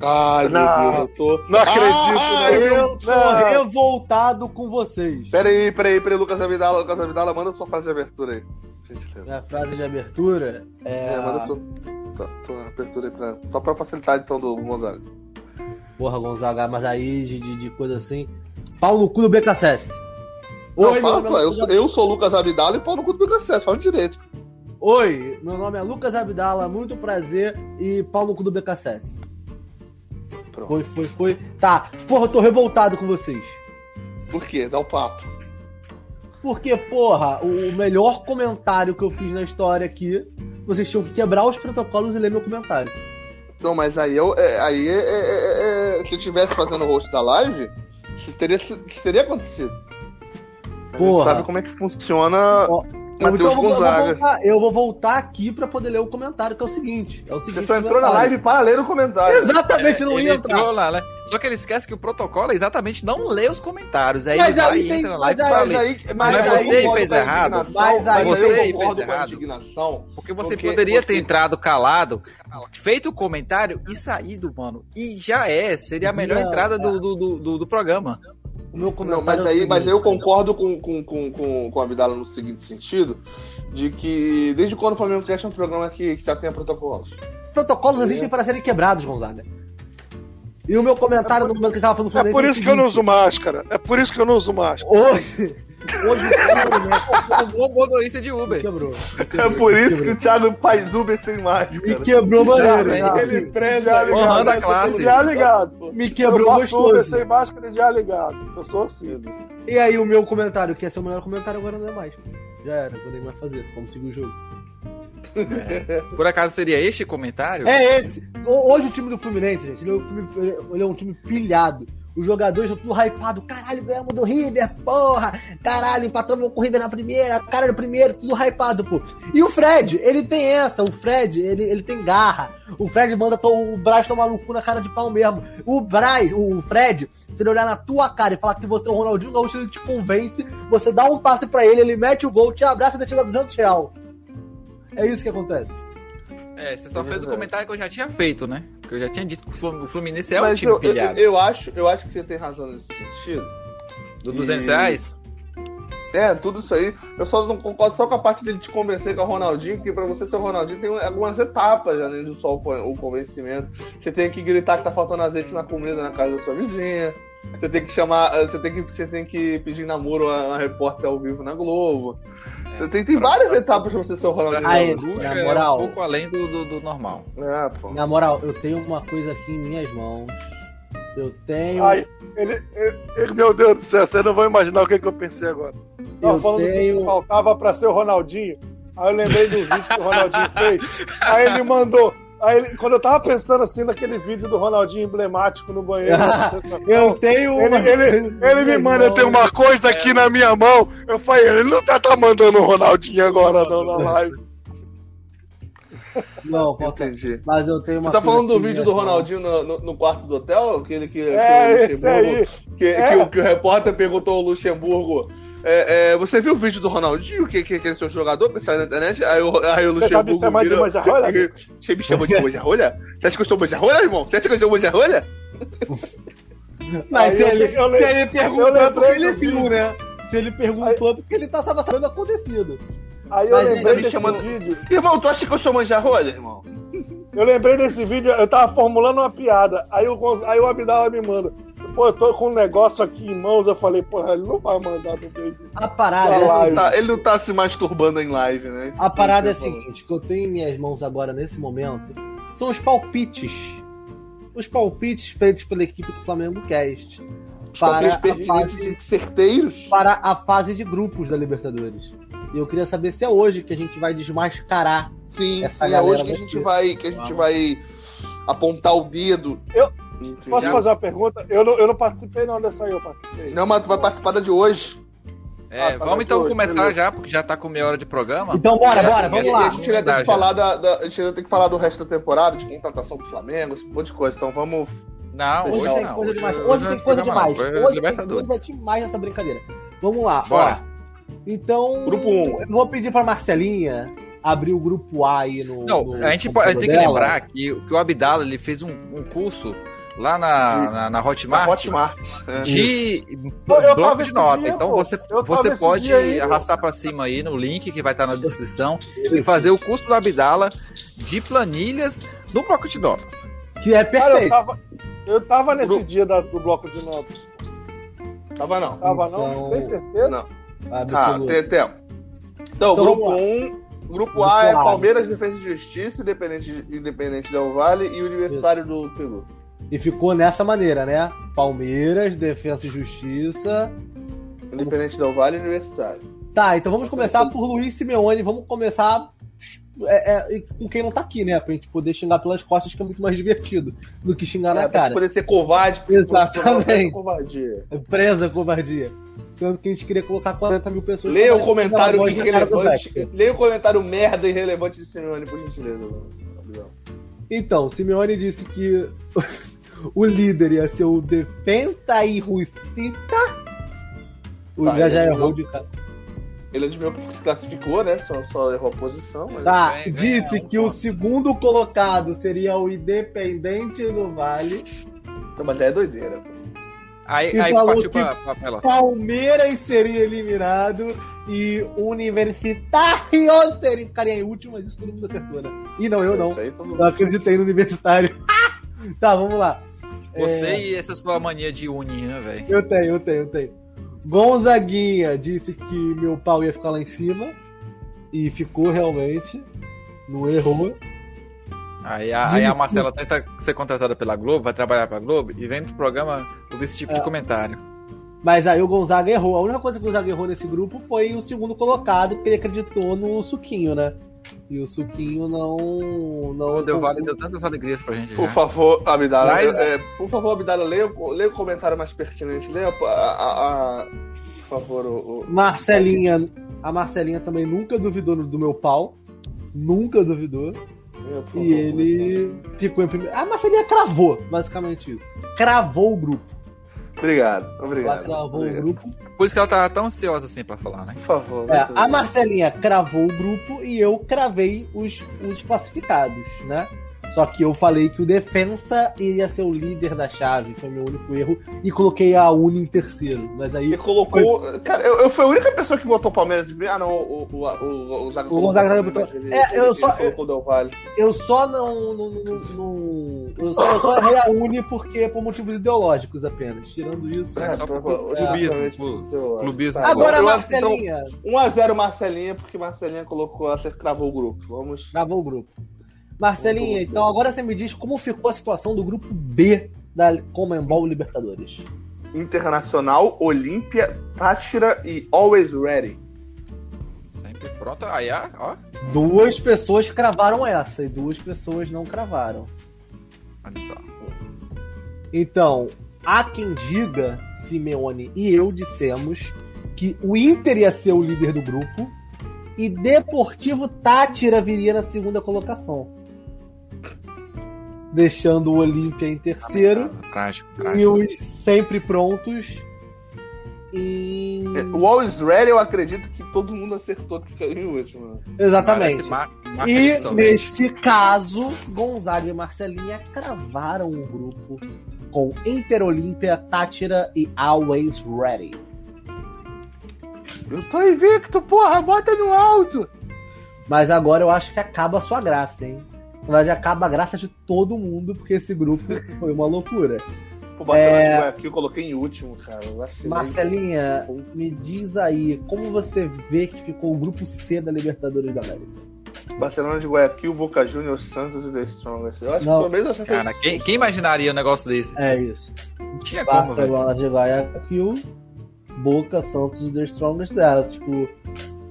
Ai, meu Não. Deus, eu tô. Não acredito, Ah, né? Eu Não. revoltado com vocês. Peraí, peraí, peraí, Lucas Abidala, Lucas Abidala, manda sua frase de abertura aí. Minha frase de abertura é. É, manda tua, tua, tua abertura aí pra, só pra facilitar então do Gonzaga. Porra, Gonzaga, mas aí de, de, coisa assim. Pau no cu do BKSS. Não, Oi, fala, meu é eu, sou, eu sou o Lucas Abidala e pau no cu do BKSS, fala direito. Oi, meu nome é Lucas Abdala, muito prazer e pau no cu do BKSS. Pronto. Foi, foi, foi. Tá, porra, eu tô revoltado com vocês. Por quê? Dá o papo. Porque, porra, o melhor comentário que eu fiz na história aqui, vocês tinham que quebrar os protocolos e ler meu comentário. Não, mas aí eu. é, aí é, é- é- é- se eu tivesse fazendo o host da live, isso teria, isso teria acontecido. A Porra. sabe como é que funciona Ó, Matheus eu, vou, eu, vou Gonzaga. voltar, eu vou voltar aqui pra poder ler o comentário, que é o seguinte. É o seguinte Você só entrou na live para ler o comentário. Exatamente, não Ele ia entrar. entrou lá, né? Só que ele esquece que o protocolo é exatamente não ler os comentários. Aí Mas ele aí e tem- na mas live aí- Mas aí, Mas mas aí aí você fez errado. Mas aí mas você eu fez errado. indignação. Porque você Porque- poderia ter porque- entrado calado, feito o comentário e saído, mano. E já é. Seria a melhor Não, entrada do, do, do, do- do programa. O meu Não, comentário mas é aí, mas seguinte, eu concordo com, com, com, com, com a Abdala no seguinte sentido, de que desde quando o Flamengo Cast é um programa que, que já tem protocolos? Protocolos existem para serem quebrados, Gonzaga. E o meu comentário no momento que estava falando do É por o isso que eu não uso máscara. É por isso que eu não uso máscara. Hoje, hoje o Um bom motorista de me Uber. quebrou. É por isso que o Thiago faz Uber sem Me máscara. quebrou maneiro. Já. Ele prende Já a ligado, Honrando a né? classe. Já ligado. Me Eu quebrou Uber gostoso. sem máscara já ligado. Eu sou assim. E aí o meu comentário, que ia ser o melhor comentário, agora não é mais. Já era, não tem mais fazer. Vamos seguir o jogo. Por acaso seria este comentário? É esse. Hoje o time do Fluminense, gente, ele é um time, ele é um time pilhado. Os jogadores estão tudo hypado. Caralho, ganhamos do River, porra! Caralho, empatamos com o River na primeira, cara no primeiro, tudo hypado, pô. E o Fred, ele tem essa. O Fred, ele, ele tem garra. O Fred manda o Braz tomar no cu na cara de pau mesmo. O Braz, o Fred, se ele olhar na tua cara e falar que você é o Ronaldinho Gaúcho, ele te convence, você dá um passe pra ele, ele mete o gol, te abraça e te dá 200 real. É isso que acontece. É, você só É fez o comentário que eu já tinha feito, né? Eu já tinha dito que o Flu- o Fluminense é um Mas time eu, eu, pilhado. eu acho, eu acho que você tem razão nesse sentido. Do 200 e- reais? É, tudo isso aí. Eu só não concordo só com a parte dele te convencer com o Ronaldinho, porque pra você ser o Ronaldinho tem algumas etapas, além do só o convencimento. Você tem que gritar que tá faltando azeite na comida na casa da sua vizinha. Você tem que chamar. Você tem que, você tem que pedir namoro a uma repórter ao vivo na Globo. Você tem, tem pra- várias pra- etapas pra você ser o Ronaldinho. Aí, na é moral. um pouco além do, do, do normal. É, pô. Na moral, eu tenho uma coisa aqui em minhas mãos. Eu tenho. Ai, ele, ele- ele- meu Deus do céu, vocês não vão imaginar o que, que eu pensei agora. Tava Eu falando tenho- que faltava pra ser o Ronaldinho. Aí eu lembrei do vídeo que o Ronaldinho fez. Aí ele mandou. Aí ele- quando eu tava pensando assim naquele vídeo do Ronaldinho emblemático no banheiro. sensação, Eu tenho ele, uma. ele, ele me manda, eu tenho uma coisa aqui na minha mão. Eu falei, ele não tá, tá mandando o Ronaldinho agora não na live. Não, falta- Entendi. mas eu tenho uma. Você tá falando do vídeo do. Ronaldinho no, no- no quarto do hotel? Aquele que, que É, o esse aí. Luxemburgo. Que, É. que o, que o repórter perguntou ao Luxemburgo. É, é, você viu o vídeo do Ronaldinho, que, que, que é seu jogador, que saiu na internet? Aí o, aí o Você tá me Luxemburgo chamando de? Você me chamou de manjarrolha? Você acha que eu sou manjarrolha, irmão? Você acha que eu sou manjarrolha? Mas Aí se eu- ele, eu se lem- ele perguntou, eu é ele viu, né? Se ele perguntou, é porque ele tá sabendo sabendo acontecido. Aí eu Mas lembrei me desse chamando- vídeo. Irmão, tu acha que eu sou manjarrolha, irmão? Eu lembrei desse vídeo, eu tava formulando uma piada. Aí o, aí o Abdala me manda. Pô, eu tô com um negócio aqui em mãos. Eu falei, porra, ele não vai mandar meio. do- A parada Tá é lá, a Ele, tá, ele não tá se masturbando em live, né? Isso A parada é a seguinte, que eu tenho em minhas mãos agora nesse momento são os palpites. Os palpites feitos pela equipe do Flamengo Cast Os para a pertinentes fase- e certeiros. para a fase de grupos da Libertadores. E eu queria saber se é hoje que a gente vai desmascarar. Sim, Essa sim, é hoje que a gente vai, que a gente Vamos. vai apontar o dedo. Eu- Entendi. Posso fazer uma pergunta? Eu não, eu não participei não dessa aí, eu participei. Não, mas tu vai participar da de hoje. É, Ah, tá vamos então hoje, começar beleza. já, porque já tá com meia hora de programa. Então bora, bora, vamos e, lá. a gente ainda tem que falar da, da- a gente ainda tem que falar do resto da temporada, de contratação do Flamengo, esse monte de coisa. Então vamos. Não, Hoje, hoje, tem não. coisa demais. hoje Hoje não é tem coisa demais. Hoje é Hoje tem coisa demais nessa brincadeira. Vamos lá, Bora. ó. Então, Grupo um. eu vou pedir pra Marcelinha abrir o grupo A aí no. Não, no a gente, pode- tem que dela. lembrar que, que o Abdala ele fez um, um curso lá na, na, na Hotmart. Na Hotmart. É. de eu bloco de nota. dia, então você, você pode aí, arrastar pra cima aí no link que vai estar na descrição e fazer o curso do Abdala de planilhas no bloco de notas. Que é Cara, eu perfeito. tava, eu tava nesse Grupo. dia da- do bloco de notas. Tava não. Tava Então- não? Tem certeza? Não. O Ah, seu- tem tempo. Então, Então, grupo vamos lá. 1. grupo Grupo A é A. Palmeiras, Defesa e Justiça, Independente, Independente Del Vale e Universitário do Peru. E ficou nessa maneira, né? Palmeiras, Defesa e Justiça. Independente Del Vale e Universitário. Tá, então vamos começar por Luiz Simeone. Vamos começar é, é, com quem não tá aqui, né? Pra gente poder xingar pelas costas, que é muito mais divertido do que xingar na É, pra cara. poder ser covarde. Exatamente. Covardia. É Presa covardia. Tanto que a gente queria colocar 40 mil pessoas. Leia o comentário irrelevante. Leia o comentário merda e irrelevante de Simeone, por gentileza. Gabriel. Então, Simeone disse que o líder ia ser o Defenta e Rucita. O Tá, já adivinhou. errou de cara. Ele adivinhou que se classificou, né? Só, só errou a posição. Mas... Tá, ganha disse um que o segundo colocado seria o Independente do Vale. Não, mas já é doideira. pô. Aí, E aí falou partiu que- pra, pra apelação. Palmeiras seria eliminado e Universitário seria ficaria em último, mas isso todo mundo acertou, né? E não, eu não. Isso aí todo mundo- Eu acreditei no Universitário. tá, vamos lá. Você É, e essa sua mania de uni, né, velho? Eu tenho, eu tenho, eu tenho. Gonzaguinha disse que meu pau ia ficar lá em cima. E ficou realmente. Não errou. Aí, a, aí a Marcela tenta ser contratada pela Globo, vai trabalhar pra Globo e vem pro programa ouvir esse tipo É. de comentário. Mas aí o Gonzaga errou. A única coisa que o Gonzaga errou nesse grupo foi o segundo colocado, porque ele acreditou no Suquinho, né? E o Suquinho não. não O Del Vale deu tantas alegrias pra gente Por já. favor, Abdala. Mas- é, por favor, Abdala, leia, o- leia o comentário mais pertinente. Leia a. a- a- por favor, o. o- Marcelinha. A Marcelinha também nunca duvidou do meu pau. Nunca duvidou. por E favor, ele ficou em primeiro. A Marcelinha cravou, basicamente isso. Cravou o grupo. Obrigado, Ela obrigado. cravou obrigado. o grupo. Por isso que ela tava tão ansiosa assim pra falar, né? Por favor. É, a. Marcelinha cravou o grupo e eu cravei os, os classificados, né? Só que eu falei que o Defensa iria ser o líder da chave, foi meu único erro, e coloquei a Uni em terceiro. Mas aí. Você colocou. Cara, eu, eu fui a única pessoa que botou o Palmeiras em primeiro. Ah, não, o, o, o, o, Zaga colocou botou- ele- É, eu ele só- colocou o Del Valle. Eu só não. não, não, não- eu, só, eu só errei a Uni porque por motivos ideológicos apenas. Tirando isso. É, só tá, por tá, clubismo, clubismo. Agora, eu que então, Marcelinha. 1x0 Marcelinha, porque Marcelinha colocou, ela cravou o grupo. Vamos. Gravou o grupo. Marcelinha, então agora você me diz como ficou a situação do grupo B da Comembol Libertadores. Internacional, Olímpia, Táchira e Always Ready. Sempre pronto. Aí, ó, ó. Duas pessoas cravaram essa e duas pessoas não cravaram. Olha só. Então, há quem diga, Simeone e eu dissemos que o Inter ia ser o líder do grupo e Deportivo Tátira viria na segunda colocação. Deixando o Olímpia em terceiro Trágico, e trágico. os sempre prontos em... O Always Ready, eu acredito que todo mundo acertou que ficaria em último. Exatamente. Mar- E nesse caso, Gonzaga e Marcelinha cravaram o grupo com Inter Olímpia, Tátira e Always Ready. Eu tô invicto, porra, bota no alto! Mas agora eu acho que acaba a sua graça, hein? Na verdade, acaba a graça de todo mundo, porque esse grupo foi uma loucura. Pô, Barcelona É. de Guayaquil, eu coloquei em último, cara. vacilei. Marcelinha, me diz aí, como você vê que ficou o grupo C da Libertadores da América? Barcelona de Guayaquil, Boca Juniors, Santos e The Strongest. Eu acho Não. que pelo menos eu acertei. Cara, quem, quem imaginaria um negócio desse? É isso. Não tinha como. Barcelona de Guayaquil, Boca, Santos e The Strongest dela. Tipo,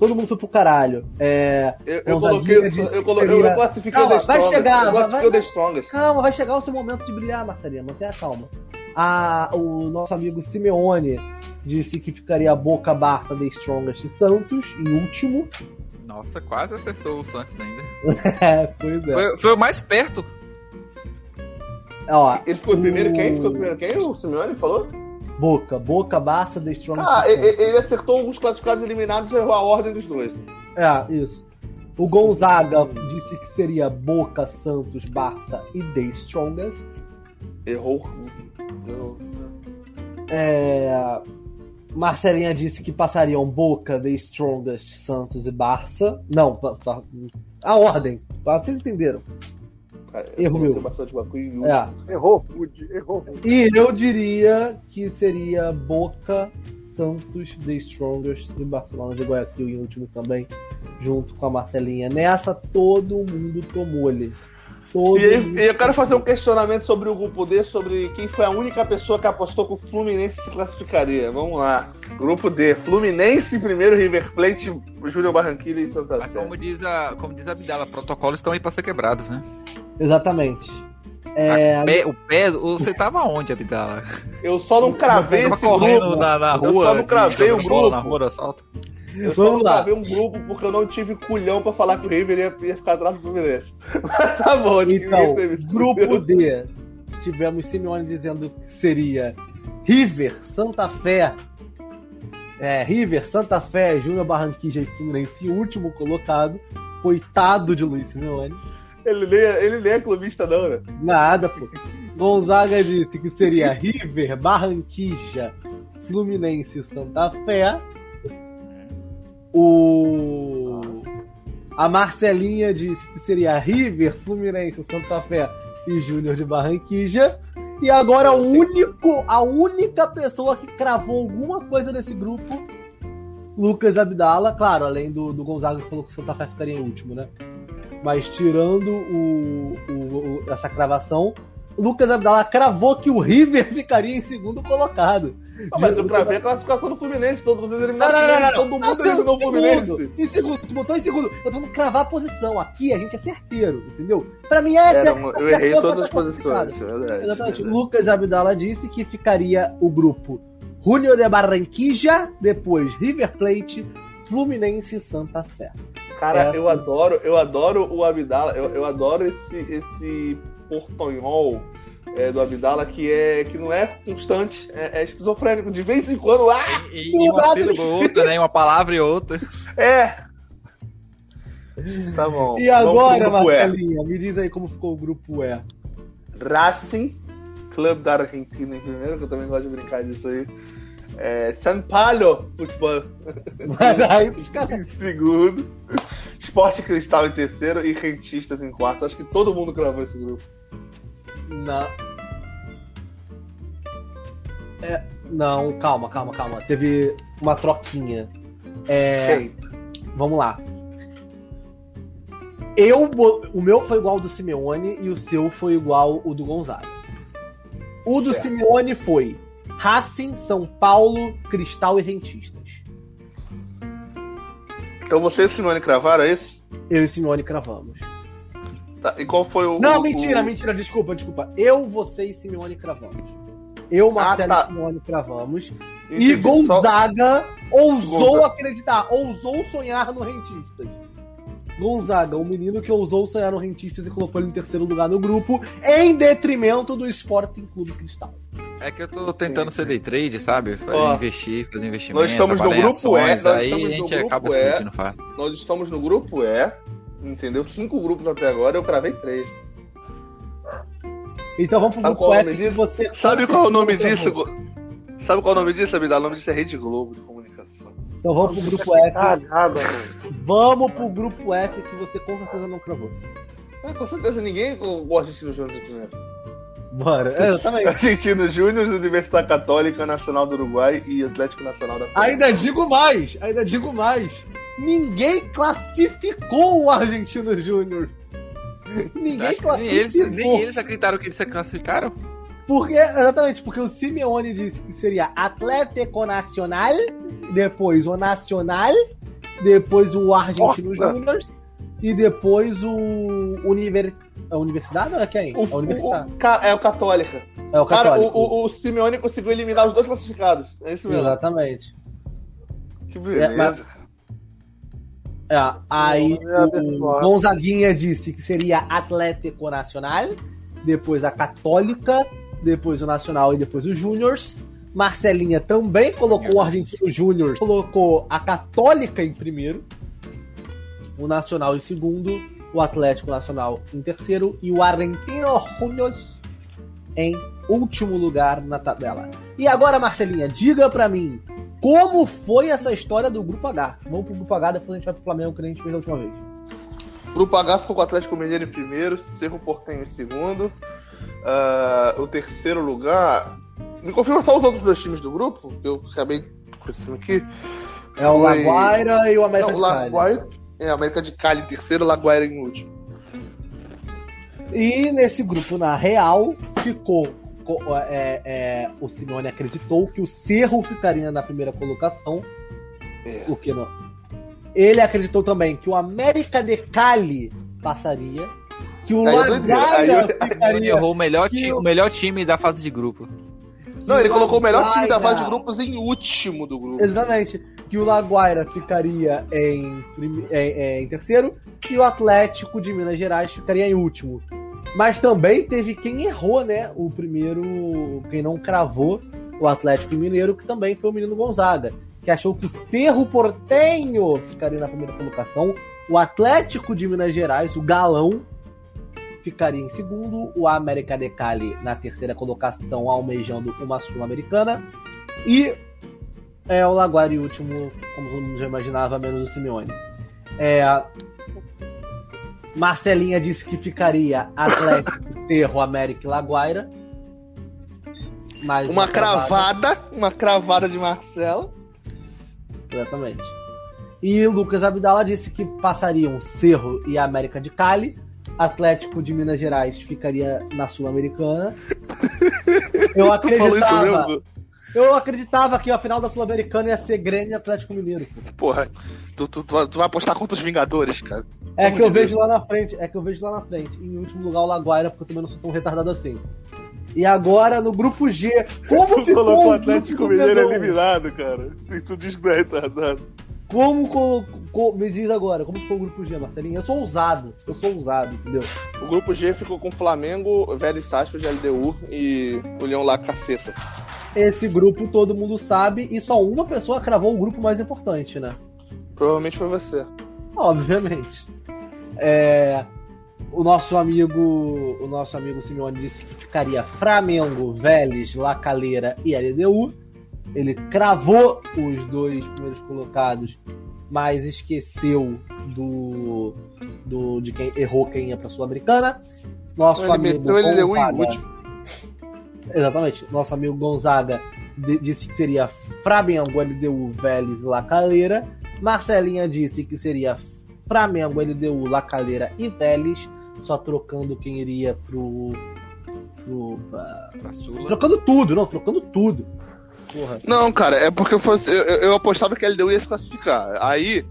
todo mundo foi pro caralho. É, Eu, eu coloquei, eu, eu, classifiquei Calma, o The vai Strongest. chegar, eu vai- classifiquei o vai- The Strongest. Calma, vai chegar o seu momento de brilhar, Marcelinha. Mantenha calma. A, o nosso amigo Simeone disse que ficaria Boca, Barça, The Strongest e Santos em último. Nossa, quase acertou o Santos ainda. É, pois é. Foi, foi o mais perto. Ó, Ele ficou em primeiro o- quem? Ficou primeiro quem? O Simeone falou? Boca, Boca, Barça, The Strongest Ah, ele, acertou alguns classificados eliminados e errou a ordem dos dois. É, isso. O Gonzaga disse que seria Boca, Santos, Barça e The Strongest. Errou. Errou. É, Marcelinha disse que passariam Boca, The Strongest, Santos e Barça. Não, a ordem. Vocês entenderam. Erro meu. bastante. É. Errou, Rude, errou. E eu diria que seria Boca, Santos, The Strongest e Barcelona de Guayaquil em último também, junto com a Marcelinha. Nessa todo mundo tomou-lhe. Todo E, aí, eu quero fazer um questionamento sobre o grupo D, sobre quem foi a única pessoa que apostou que o Fluminense se classificaria. Vamos lá. Grupo D, Fluminense primeiro, River Plate, Júnior Barranquilla e Santa Mas Fé. como diz a, como diz a Abdala, protocolos estão aí pra ser quebrados, né? Exatamente. É, A pé- o pé, você tava onde, Abdala? Eu só não cravei esse correndo grupo. na, na Eu rua. só não cravei o grupo. Na rua assalto. Eu só Vamos não lá. gravei um grupo porque eu não tive culhão pra falar que o River ia, ia ficar atrás do Fluminense. Mas tá bom, Então, grupo D, tivemos Simeone dizendo que seria River, Santa Fé, é, River, Santa Fé, Júnior Barranquilla e Fluminense, último colocado. Coitado de Luiz Simeone. Ele nem, é- ele nem é clubista, não, né? Nada, pô. Gonzaga disse que seria River, Barranquilla, Fluminense e Santa Fé. O. A Marcelinha disse que seria River, Fluminense, Santa Fé e Júnior de Barranquilla. E agora o único, a única pessoa que cravou alguma coisa desse grupo, Lucas Abdala, claro, além do, do Gonzaga que falou que o Santa Fé ficaria em último, né? Mas tirando o, o- o- essa cravação, Lucas Abdala cravou que o River ficaria em segundo colocado. Ah, mas eu cravei a classificação do Fluminense, todos vocês Não, eliminaram não, não, não, todo não. mundo eliminou o Fluminense. em segundo, tu botou em segundo. Eu tô falando cravar a posição. Aqui a gente é certeiro, entendeu? Pra mim é. Era é- um- é- eu errei é- todas é- as posições, é verdade. Exatamente. verdade. Lucas Abdala disse que ficaria o grupo Junior de Barranquilla, depois River Plate, Fluminense e Santa Fé. Cara, Essa- eu adoro, eu adoro o Abdala, eu, eu adoro esse, esse portonhol é, do Abdala que, é, que não é constante, é, é esquizofrênico. De vez em quando, ah, E, e uma sílaba ou outra, né? Uma palavra e outra. é. Tá bom. E agora. Marcelinha, me diz aí como ficou o grupo E. Racing, Clube da Argentina em primeiro, que eu também gosto de brincar disso aí. É, São Paulo, futebol Mas aí os caras. em segundo. Esporte Cristal em terceiro e Rentistas em quarto. Acho que todo mundo cravou esse grupo. Não. É, não, calma, calma, calma. Teve uma troquinha. É, Quem? vamos lá. Eu, o meu foi igual ao do Simeone e o seu foi igual o do Gonzaga. O do Certo. Simeone foi Racing, São Paulo, Cristal e Rentistas. Então você e o Simone cravaram, é isso? Eu e Simeone cravamos. Tá, e qual foi o. Não, o- mentira, o- mentira, desculpa, desculpa. Eu, você e Simeone cravamos. Eu, Marcelo tá. e Simeone cravamos. E Entendi, só- Gonzaga ousou Gonzaga. acreditar, ousou sonhar no Rentistas. Gonzaga, o menino que ousou sonhar no Rentistas e colocou ele em terceiro lugar no grupo, em detrimento do Sporting Clube Cristal. É que eu tô tentando ser day trade, sabe? Fazer Ó, investir, fazer investimento. nós estamos no grupo E, nós aí estamos a no gente grupo acaba E. se sentindo fácil. Nós estamos no grupo E, entendeu? Cinco grupos até agora, eu cravei três. Então vamos pro Sabe grupo qual é o nome disso? você. Sabe qual é o nome disso? Go- Sabe qual é o nome disso, Abidal? O nome disso é Rede Globo de comunicação. Então vamos pro grupo F. Cagada, mano. Vamos pro grupo F que você com certeza não cravou. Ah, com certeza ninguém gosta de Argentino Júnior de primeiro. Bora, é, exatamente. Argentino Júnior, Universidade Católica, Nacional do Uruguai e Atlético Nacional da França. Ainda digo mais, ainda digo mais. Ninguém classificou o Argentino Júnior. Ninguém classificou. nem, eles, nem eles acreditaram que eles se classificaram. Porque, exatamente, porque o Simeone disse que seria Atlético Nacional, depois o Nacional, depois o Argentino Nossa. Júnior e depois o Univer... a Universidade não é quem? O, a Universidade. o- é o Católica. é o Cara, Católico. o, o, o Simeone conseguiu eliminar os dois classificados. É isso mesmo. Exatamente. Que beleza. É, mas- É, aí é o. Gonzaguinha disse que seria Atlético Nacional, depois a Católica, depois o Nacional e depois o Júniors. Marcelinha também colocou o Argentino Júnior, colocou a Católica em primeiro, o Nacional em segundo, o Atlético Nacional em terceiro e o Argentino Júniors em último lugar na tabela. E agora, Marcelinha, diga pra mim, como foi essa história do Grupo H? Vamos pro Grupo H, depois a gente vai pro Flamengo, que a gente fez da última vez. Grupo H ficou com o Atlético Mineiro em primeiro, Cerro Portenho em segundo. Ah, o terceiro lugar. Me confirma só os outros dois times do grupo, que eu acabei conhecendo aqui. É o Foi- Laguaira e o América Não, de Cali. Laguaira. É, América de Cali em terceiro, Laguaira em último. E nesse grupo, na Real, ficou. É, é, o Simone acreditou que o Cerro ficaria na primeira colocação. É. O que não? Ele acreditou também que o América de Cali passaria. Que o é Laguaira eu- Ele ficaria. errou o melhor, que ti- o- o melhor time da fase de grupo. Não, ele colocou o melhor time da fase de grupos em último do grupo. Exatamente. Que o Laguaira ficaria em, em- em terceiro e o Atlético de Minas Gerais ficaria em último. Mas também teve quem errou, né? O primeiro, quem não cravou, o Atlético Mineiro, que também foi o menino Gonzaga, que achou que o Cerro Portenho ficaria na primeira colocação, o Atlético de Minas Gerais, o Galão, ficaria em segundo, o América de Cali na terceira colocação, almejando uma Sul-Americana, e é o Laguari último, como todo mundo já imaginava, menos o Simeone. É, Marcelinha disse que ficaria Atlético, Cerro, América e Laguaira. Mais Uma cravada, uma cravada de Marcelo. Exatamente. E Lucas Abdala disse que passariam Cerro e América de Cali. Atlético de Minas Gerais ficaria na Sul-Americana. Eu acreditava? Eu acreditava que a final da Sul-Americana ia ser Grêmio e Atlético Mineiro. Porra, tu, tu, tu vai- tu vai apostar contra os Vingadores, cara. É Como que eu dizer? vejo lá na frente, é que eu vejo lá na frente. Em último lugar o Laguaira, porque eu também não sou tão retardado assim. E agora no grupo G, como Tu ficou colocou o Atlético Mineiro eliminado, cara. E tu diz que não é retardado. Como colocou, me diz agora, como ficou o grupo G, Marcelinho? Eu sou ousado, eu sou ousado, entendeu? O grupo G ficou com Flamengo, Vélez Sarsfield, LDU e o Leão lá Caceta. Esse grupo todo mundo sabe e só uma pessoa cravou o grupo mais importante, né? Provavelmente foi você. Obviamente. É, o nosso amigo, o nosso amigo Simeone disse que ficaria Flamengo, Vélez, La Calera e LDU. Ele cravou os dois primeiros colocados, mas esqueceu do, do de quem errou quem ia para Sul-Americana. Nosso Ele amigo meteu ele deu em último. Exatamente. Nosso amigo Gonzaga disse que seria Flamengo, LDU, Vélez e La Calera. Marcelinha disse que seria Flamengo, LDU, La Calera e Vélez, só trocando quem iria pro. pro pra- Pra Sula. Trocando tudo, não, trocando tudo. Porra. Não, cara, é porque eu, fosse, eu, eu apostava que a LDU ia se classificar. Aí,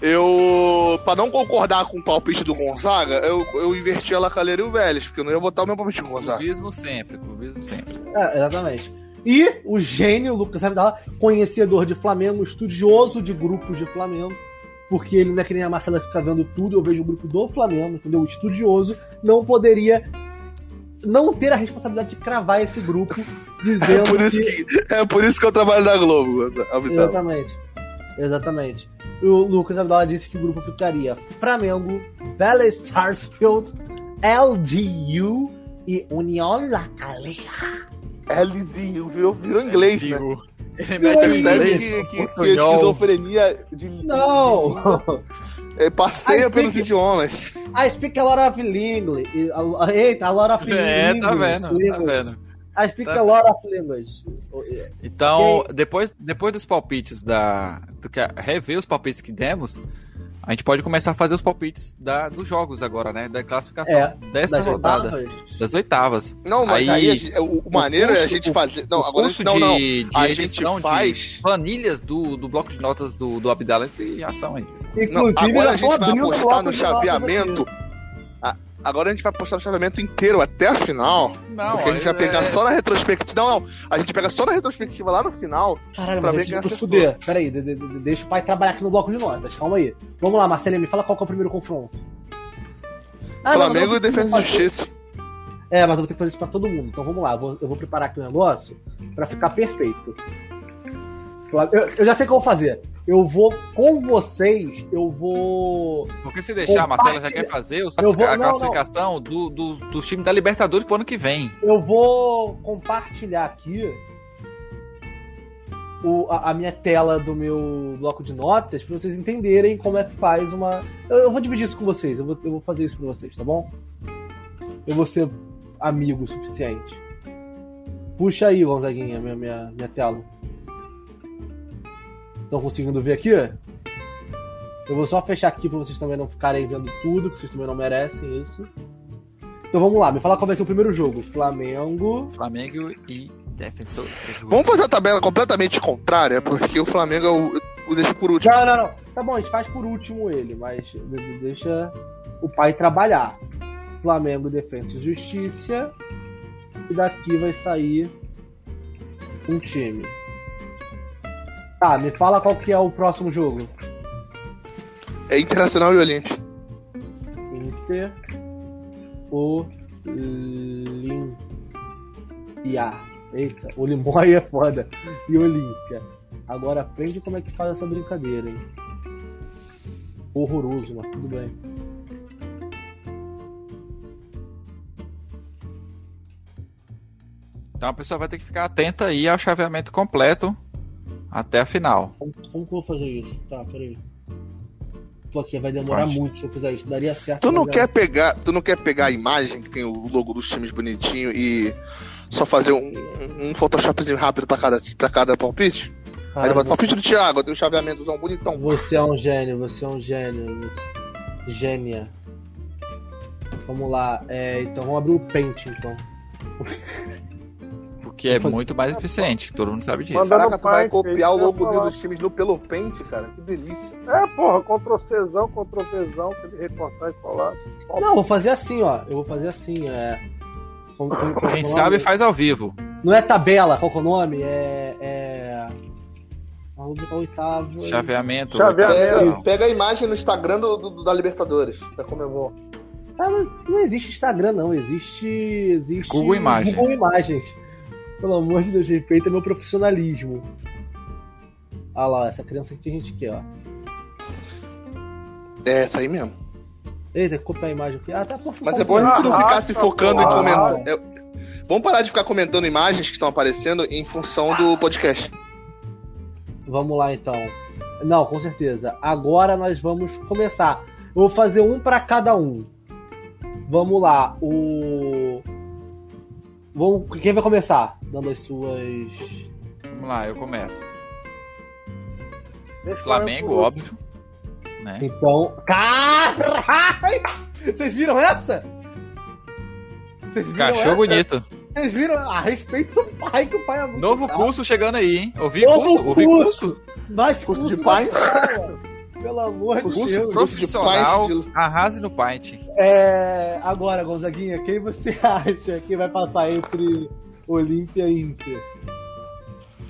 eu. Pra não concordar com o palpite do Gonzaga, eu, eu inverti a Lacaleira e o Vélez, porque eu não ia botar o meu palpite no Gonzaga. Clubismo sempre, clubismo sempre. É, exatamente. E o gênio Lucas Abdala, conhecedor de Flamengo, estudioso de grupos de Flamengo, porque ele não é que nem a Marcela fica vendo tudo, eu vejo o grupo do Flamengo, entendeu? Estudioso, não poderia não ter a responsabilidade de cravar esse grupo, É dizendo por, isso que, é por isso que eu trabalho na Globo, Abitão. Exatamente. Exatamente. O Lucas Abdala disse que o grupo ficaria Flamengo, Vélez Sarsfield, LDU e União La Calera. LDU, virou, virou inglês, né? Ele mete o inglês. Que, que, que esquizofrenia de, Não! é, passeia I pelos speak- idiomas. I speak a lot of English. Eita, a lot of É, English. tá vendo, tá vendo. I speak Tá a lot of language. Então, depois, depois dos palpites da. Do que, rever os palpites que demos, a gente pode começar a fazer os palpites da, dos jogos agora, né? Da classificação É, desta rodada. oitavas. Das oitavas. Não, mas aí, Aí, a gente- o, o maneiro é a gente fazer. Não, o agora curso não, de, não. de A gente faz. de planilhas do, do bloco de notas do, do Abdala em ação aí. Não, Inclusive, agora a gente vai apostar no chaveamento. Agora a gente vai apostar no chaveamento inteiro até a final. Não, porque a gente vai pegar só na retrospectiva. Não, não. A gente pega só na retrospectiva lá no final. Caralho, Pra mas ver tipo acertou. fuder. Pera aí, de- de- de- deixa o pai trabalhar aqui no bloco de notas. Calma aí. Vamos lá, Marcelinho, me fala qual que é o primeiro confronto. Ah, Flamengo não, e Defesa e não, Justiça. É, mas eu vou ter que fazer isso pra todo mundo. Então vamos lá, eu vou, eu vou preparar aqui o negócio pra ficar perfeito. Eu, eu já sei o que eu vou fazer. Eu vou com vocês, eu vou. Porque se deixar, a Marcela já quer fazer Eu vou- a não, não. classificação do, do, dos times da Libertadores pro ano que vem. Eu vou compartilhar aqui o- a, a minha tela do meu bloco de notas pra vocês entenderem como é que faz uma. Eu, eu vou dividir isso com vocês, eu vou, eu vou fazer isso pra vocês, tá bom? Eu vou ser amigo o suficiente. Puxa aí, Gonzaguinha, minha, minha, minha tela. Estão conseguindo ver aqui? Eu vou só fechar aqui pra vocês também não ficarem vendo tudo, que vocês também não merecem isso. Então vamos lá, me fala qual vai ser o primeiro jogo. Flamengo. Flamengo e Defensor. Vamos fazer a tabela completamente contrária, porque o Flamengo é o, o deixa por último. Não, não, não. Tá bom, a gente faz por último ele, mas de- de- deixa o pai trabalhar. Flamengo, Defesa e Justiça. E daqui vai sair um time. Tá, me fala qual que é o próximo jogo. É Internacional e Olímpia. Inter. Olímpia. Eita, o Limoia é foda. E Olímpia. Agora aprende como é que faz essa brincadeira, hein? Horroroso, mas tudo bem. Então a pessoa vai ter que ficar atenta aí ao chaveamento completo até a final. Como, como que eu vou fazer isso? Tá, peraí. Porque vai demorar Pode. muito se eu fizer isso. Daria certo. Tu não mas quer pegar, tu não quer pegar a imagem que tem o logo dos times bonitinho e só fazer um, um photoshopzinho rápido pra cada, pra cada palpite? Cara, Aí bota você, palpite do Thiago, tem um chaveamentozão bonitão. você é um gênio, você é um gênio. Gênia. Vamos lá. É, então vamos abrir o Paint, então. Porque é muito mais eficiente, todo mundo sabe disso. Manda- Caraca, tu vai copiar o que logozinho dos times no pelo pente, cara. Que delícia. É, porra, Ctrl Czão, Ctrl Vzão, que ele recortar e colar. Não, vou fazer assim, ó. Eu vou fazer assim, é. como- como- como é Quem o sabe faz ao vivo. Não é tabela, qual que é o nome? É. é... Oitavo. Chaveamento. Chaveamento. oitavo Pega, a imagem no Instagram do, do- da Libertadores. Da Comebol. Ah, não existe Instagram, não. Existe. Existe. Google Imagens. Google Imagens. Pelo amor de Deus, respeita meu profissionalismo. Olha lá, essa criança aqui que a gente quer, ó. É, essa aí mesmo. Eita, copiar a imagem aqui. Ah, tá por Mas é bom a gente não ficar se Arrasta, focando em comentar. É... Vamos parar de ficar comentando imagens que estão aparecendo em função do podcast. Vamos lá então. Não, com certeza. Agora nós vamos começar. Eu vou fazer um pra cada um. Vamos lá. O. Vamos... Quem vai começar? Dando as suas. Vamos lá, eu começo. Deixa Flamengo, por- óbvio. Né? Então. Caralho! Vocês viram essa? Vocês viram Cachorro essa? bonito. Vocês viram? A respeito do pai, que o pai é muito Novo curso chegando aí, hein? Ouvi Novo curso? Ouvi curso. curso? Mais Curso de da paz? escola. Pelo amor de Deus. profissional, de- arrase no Paint. É, agora, Gonzaguinha, quem você acha que vai passar entre Olímpia e Inter?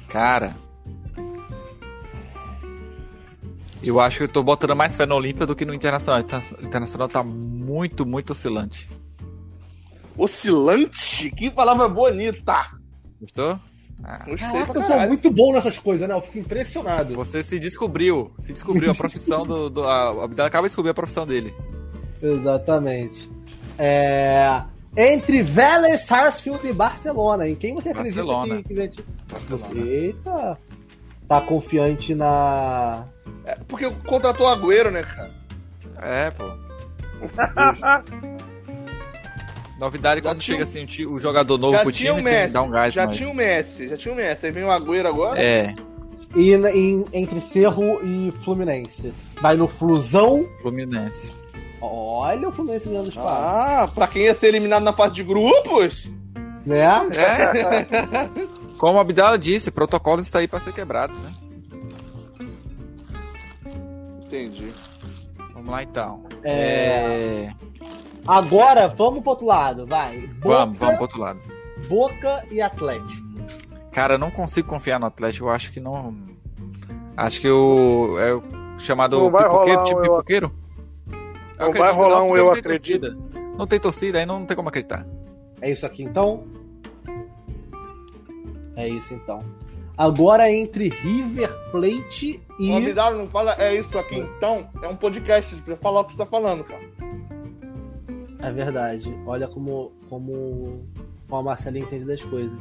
Cara. Eu acho que eu tô botando mais fé no Olímpia do que no Internacional. O Internacional tá muito, muito oscilante. Oscilante? Que palavra bonita! Gostou? Ah, Gostei Caraca, eu sou caralho. muito bom nessas coisas, né? Eu fico impressionado. você se descobriu. Se descobriu a profissão do. do a, acaba de descobrir a profissão dele. Exatamente. É, Entre Vélez, Sarsfield e Barcelona, em quem você acredita Barcelona. que, que vai te... Você, eita, tá confiante na... É, porque contratou o Agüero, né, cara? É, pô. Novidade Já quando tinha chega um- assim o jogador novo já pro tinha time o tem que Messi. dar um gás já mais. tinha o Messi. Já tinha o Messi. Aí vem o Agüero agora. É, E entre Cerro e Fluminense. Vai no Flusão. Fluminense. Olha o Fluminense ganhando espaço. Ah, pra quem ia ser eliminado na fase de grupos? Né? É. Como o Abdala disse, protocolos está aí para ser quebrados, né? Entendi. Vamos lá então. É, É, Agora, vamos pro outro lado, vai. Boca, Vamos, vamos pro outro lado. Boca e Atlético. Cara, eu não consigo confiar no Atlético. Eu acho que não. Acho que o. É o chamado pipoqueiro, tipo um pipoqueiro. Eu Não vai rolar um eu não tem acredito. torcida. Não tem torcida, aí não tem como acreditar. É isso aqui então? É isso então. Agora entre River Plate e. Convidado, não fala, é isso aqui então. É um podcast, você precisa falar o que você tá falando, cara. É verdade. Olha como, como, como a Marcelinha entende das coisas.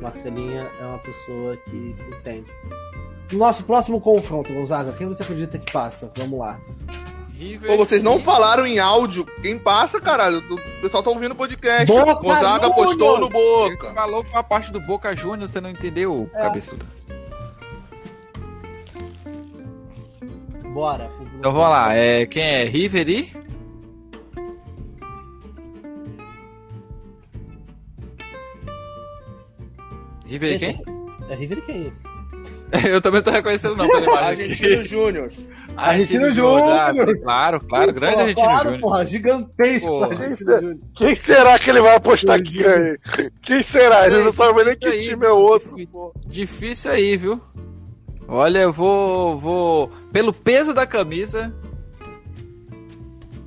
Marcelinha é uma pessoa que entende. Nosso próximo confronto, Gonzaga, quem você acredita que passa? Vamos lá. River Pô, vocês não falaram em áudio. Quem passa, caralho? O pessoal tá ouvindo o podcast. Boca Gonzaga Juniors! postou no Ele Boca. falou com a parte do Boca Juniors, você não entendeu, É. cabeçudo. Bora. Então vamos lá, é, quem é? River e? River quem? É River e quem é isso? Eu também tô reconhecendo não aqui. Argentino Júnior. Argentino Júnior, ah, Claro, claro, grande Porra, Argentino claro, Júnior. porra, gigantesco. Porra. Argentino. Quem será que ele vai apostar que ganha? Quem será? Ele não sabe nem que aí, time é o outro. Difícil aí, viu? Olha, eu vou, vou. Pelo peso da camisa.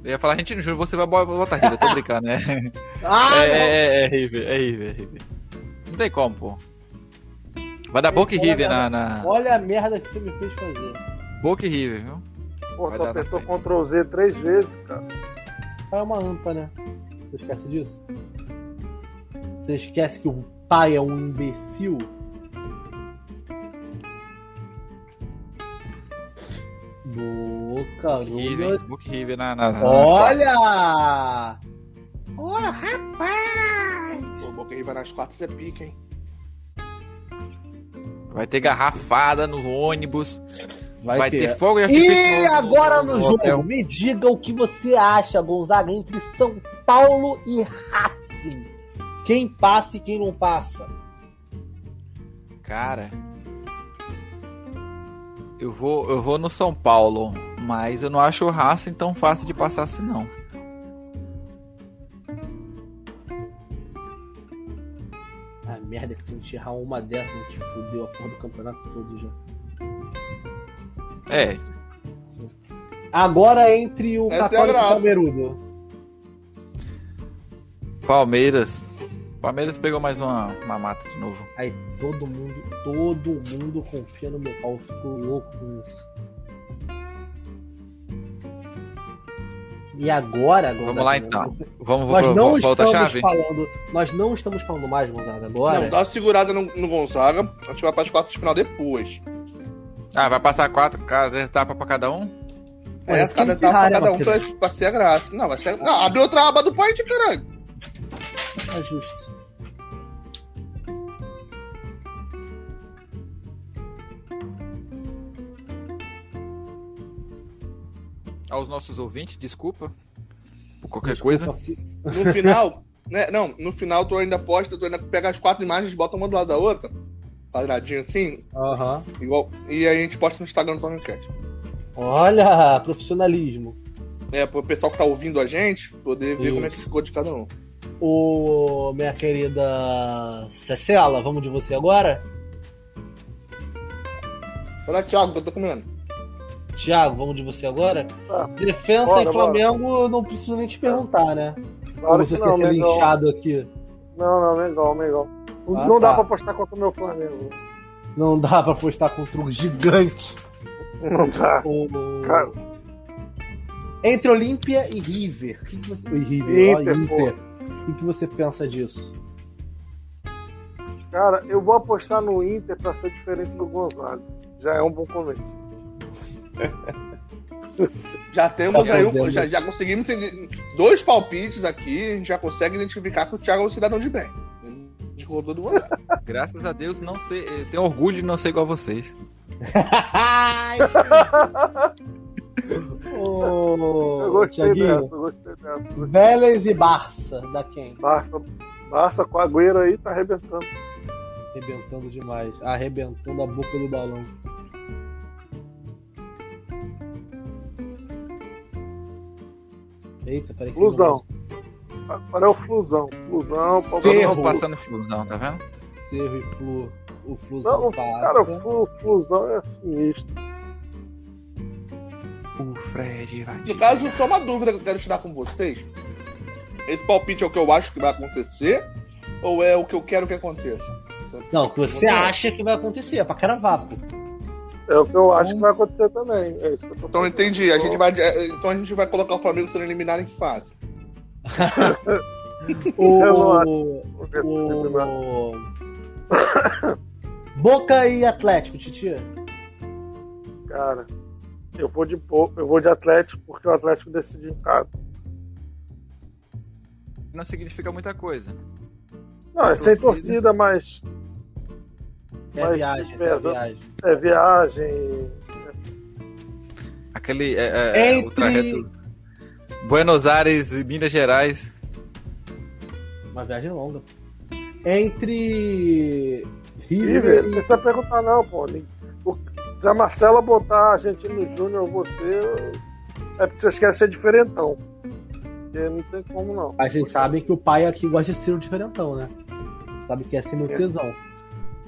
Eu ia falar Argentino Júnior, você vai bo- botar River, tô brincando, né? Ah, é, é, é, é River, é River, é River. Não tem como, pô. Vai dar Boca e River na, na. Olha a merda que você me fez fazer. Boca e River, viu? Pô, tu na apertou. Ctrl Z três vezes, cara. Pai é uma anta, né? Você esquece disso? Você esquece que o pai é um imbecil? Boca, River. Boca e River na, na, nas quartas. Olha! Olha, rapaz! Pô, Boca River nas quartas é pica, hein? Vai ter garrafada no ônibus. Vai, Vai, ter. ter. fogo de artifício E no- agora no, jogo, hotel. me diga o que você acha, Gonzaga, entre São Paulo e Racing. Quem passa e quem não passa? Cara. Eu vou, eu vou no São Paulo, mas eu não acho o Racing tão fácil de passar assim não. Merda, que se a gente errar uma dessas, a gente fudeu a porra do campeonato todo já. É, Agora entre o Essa é Católico e o. Palmeirudo. Palmeiras. Palmeiras pegou mais uma, uma mata de novo. Aí todo mundo, todo mundo confia no meu pau. Eu fico louco com isso. E agora, Gonzaga, Vamos lá então. Vamos, Nós vamos, não estamos chave? falando. Nós não estamos falando mais, Gonzaga, agora. Não, dá uma segurada no, no Gonzaga. A gente vai para as quartas de final depois. Ah, vai passar quatro cada etapa pra cada um? Olha, É, tem cada etapa né, cada um pra, pra ser a graça. Não, vai ser. Não, abre outra aba do point, caralho. Justo. Aos nossos ouvintes, desculpa. Por qualquer coisa. No final, né? Não, no final tu ainda posta, tu ainda pega as quatro imagens, bota uma do lado da outra. Quadradinho assim, Aham. igual. E aí a gente posta no Instagram do Tomcast. Olha, profissionalismo. É, pro pessoal que tá ouvindo a gente poder ver Isso. como é que ficou de cada um. Ô, minha querida Cecela, vamos de você agora? Olha, Thiago, que eu tô comendo. Thiago, vamos de você agora? Tá. Defensa Bora, e Flamengo, não preciso nem te perguntar, né? Claro você que não, ser linchado aqui. Não, não, Mengão, Mengão. Não, Ah, não dá tá. pra apostar contra o meu Flamengo. Não dá pra postar contra um gigante. Não dá. O- Cara. Entre Olímpia e River. O que, que você. E River, ó, Inter, Inter. O que, você pensa disso? Cara, eu vou apostar no Inter pra ser diferente do Gonzaga. Já é um bom começo. Já temos Tá aí, um- já, já conseguimos entender dois palpites aqui, a gente já consegue identificar que o Thiago é um cidadão de bem. Discordou do. Graças a Deus, não sei. eu Tenho orgulho de não ser igual a vocês. Eu gostei Thiaguinho, dessa, eu gostei dessa. Vélez e Barça, da quem? Barça, Barça com a Agüero aí tá arrebentando. Arrebentando demais. Arrebentando a boca do balão. Eita, peraí. Flusão. Agora é o Flusão. Flusão. Ferro. passando flusão, tá vendo? Cerro e Flu. O Flusão Não, passa. cara, o Flu- Flusão é sinistro. O Fred vai. No caso, só uma dúvida que eu quero tirar com vocês. Esse palpite é o que eu acho que vai acontecer? Ou é o que eu quero que aconteça? Não, o que você acha que vai acontecer, é pra caravar, pô. É o que eu acho que vai acontecer também. É isso que eu tô Então entendi. A gente vai, é, então a gente vai colocar o Flamengo sendo eliminado em que fase? O, Eu o. Boca e Atlético, Titia. Cara, eu vou de eu vou de Atlético porque o Atlético decide em casa. Não significa muita coisa. Não, é sem Torcida. torcida, mas É Mas viagem, é pesa. viagem. é viagem. Aquele. É, é, é, Entre- o trajeto. Buenos Aires e Minas Gerais. Uma viagem longa. Entre River, River, não e... precisa perguntar não, pô. Se a Marcela botar a Argentino Júnior você, é porque vocês querem ser diferentão. Porque não tem como não. Mas vocês sabem que o pai aqui gosta de ser o diferentão, né? Sabe que é ser meu É.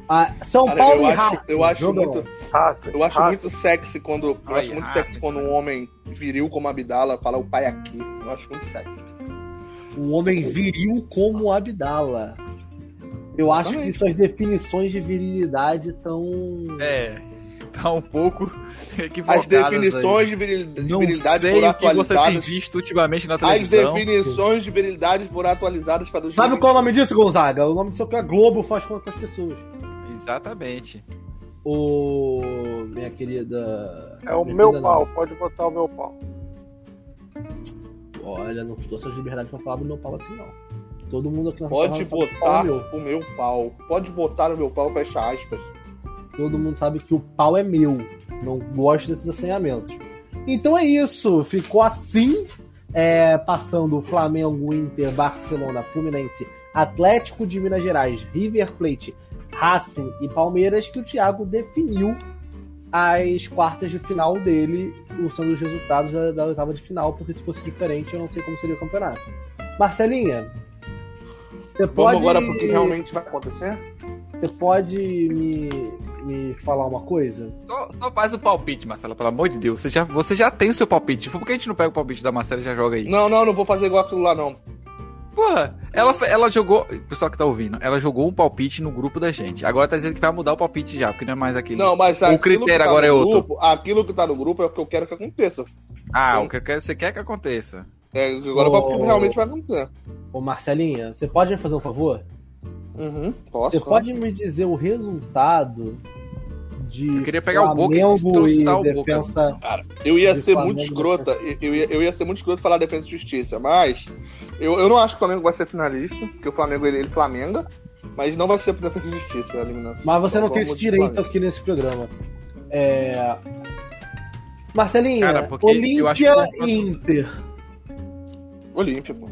Ah, São Cara, Paulo eu e acho, Racing. eu acho muito, Racing, eu acho Racing. muito sexy quando, eu Ai, acho muito Racing, sexy quando um homem viril como Abdala fala o pai aqui. Eu acho muito sexy. Um homem viril como Abdala. Eu acho que suas definições de virilidade estão. É. Tá um pouco equivocadas. As definições de, viril, de aí. Não virilidade sei foram o que você tem atualizadas. visto ultimamente na As televisão. definições de virilidade foram atualizadas para Sabe qual é o nome disso, Gonzaga? O nome disso é o que a Globo faz com as pessoas. Exatamente. O. Minha querida. É o minha meu querida pau, pode botar o meu pau. não. Olha, não estou essas liberdades pra falar do meu pau assim, não. Todo mundo aqui na Pode sala sabe que o pau botar é meu. o meu pau. Pode botar o meu pau, fecha aspas. Todo mundo sabe que o pau é meu. Não gosto desses assanhamentos. Então é isso. Ficou assim. é, passando o Flamengo, Inter, Barcelona, Fluminense, Atlético de Minas Gerais, River Plate, Racing e Palmeiras, que o Thiago definiu as quartas de final dele, usando os resultados da, da oitava de final, porque se fosse diferente, eu não sei como seria o campeonato. Marcelinha, você Vamos pode, agora pro que realmente vai acontecer? você pode me, me falar uma coisa? Só, só faz o palpite, Marcelo, pelo amor de Deus. Você já, você já tem o seu palpite. Por que a gente não pega o palpite da Marcela e já joga aí? Não, não, não vou fazer igual aquilo lá, não. Porra, ela, ela jogou. Pessoal que tá ouvindo, ela jogou um palpite no grupo da gente. Agora tá dizendo que vai mudar o palpite já, porque não é mais aquele. Não, mas O aquilo critério que tá agora no é outro. grupo- aquilo que tá no grupo é o que eu quero que aconteça. Ah, o que eu quero- você quer que aconteça. É, agora Ô, vai, realmente vai acontecer. Ô Marcelinha, você pode me fazer um favor? Uhum, posso. Você claro. pode me dizer o resultado de Eu queria pegar o Boca e Flamengo destroçar o Boca. defensa... Eu ia de ser Flamengo muito escrota. Eu ia, eu ia ser muito escroto falar defesa e justiça, mas eu, eu não acho que o Flamengo vai ser finalista, porque o Flamengo ele, ele Flamenga, mas não vai ser por defesa e justiça a eliminação. Mas você Então não tem esse de direito Flamengo. aqui nesse programa. É... Cara, eu acho Olímpia que- e Inter. Olímpia, pô.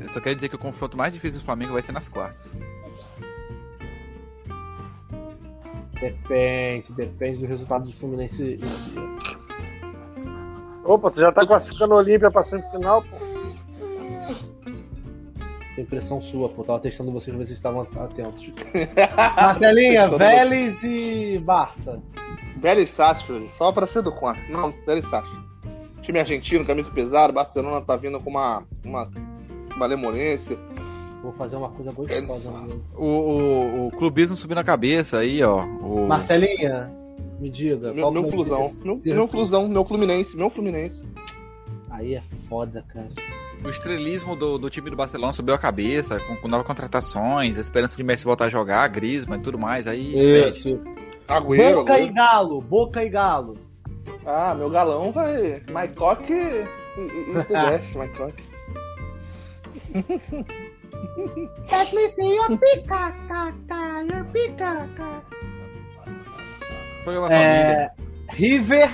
Eu só quero dizer que o confronto mais difícil do Flamengo vai ser nas quartas. Depende, depende do resultado do Fluminense esse ano. Opa, tu já tá classificando o Olímpia pra semifinal, pô. Impressão sua, pô. Tava testando vocês, ver se vocês estavam atentos. Marcelinha, Vélez e Barça. Vélez Sarsfield, só pra ser do contra. Não, Vélez Sarsfield. Time argentino, camisa pesada, Barcelona tá vindo com uma, uma malemolência. Vou fazer uma coisa gostosa. né? O, o, o clubismo subiu na cabeça aí, ó. O... Marcelinha, me diga. Meu, qual meu flusão, meu, meu flusão, meu Fluminense, meu Fluminense. Aí é foda, cara. O estrelismo do, do time do Barcelona subiu a cabeça, com, com novas contratações, a esperança de Messi voltar a jogar, Griezmann e tudo mais. Aí, Isso, isso. Agüero. Boca e Agüero. Galo, Boca e Galo. Ah, meu galão vai. Mycock e, e, e The Best, Mycock. Let me see your picaca, your picaca. programa família. É, River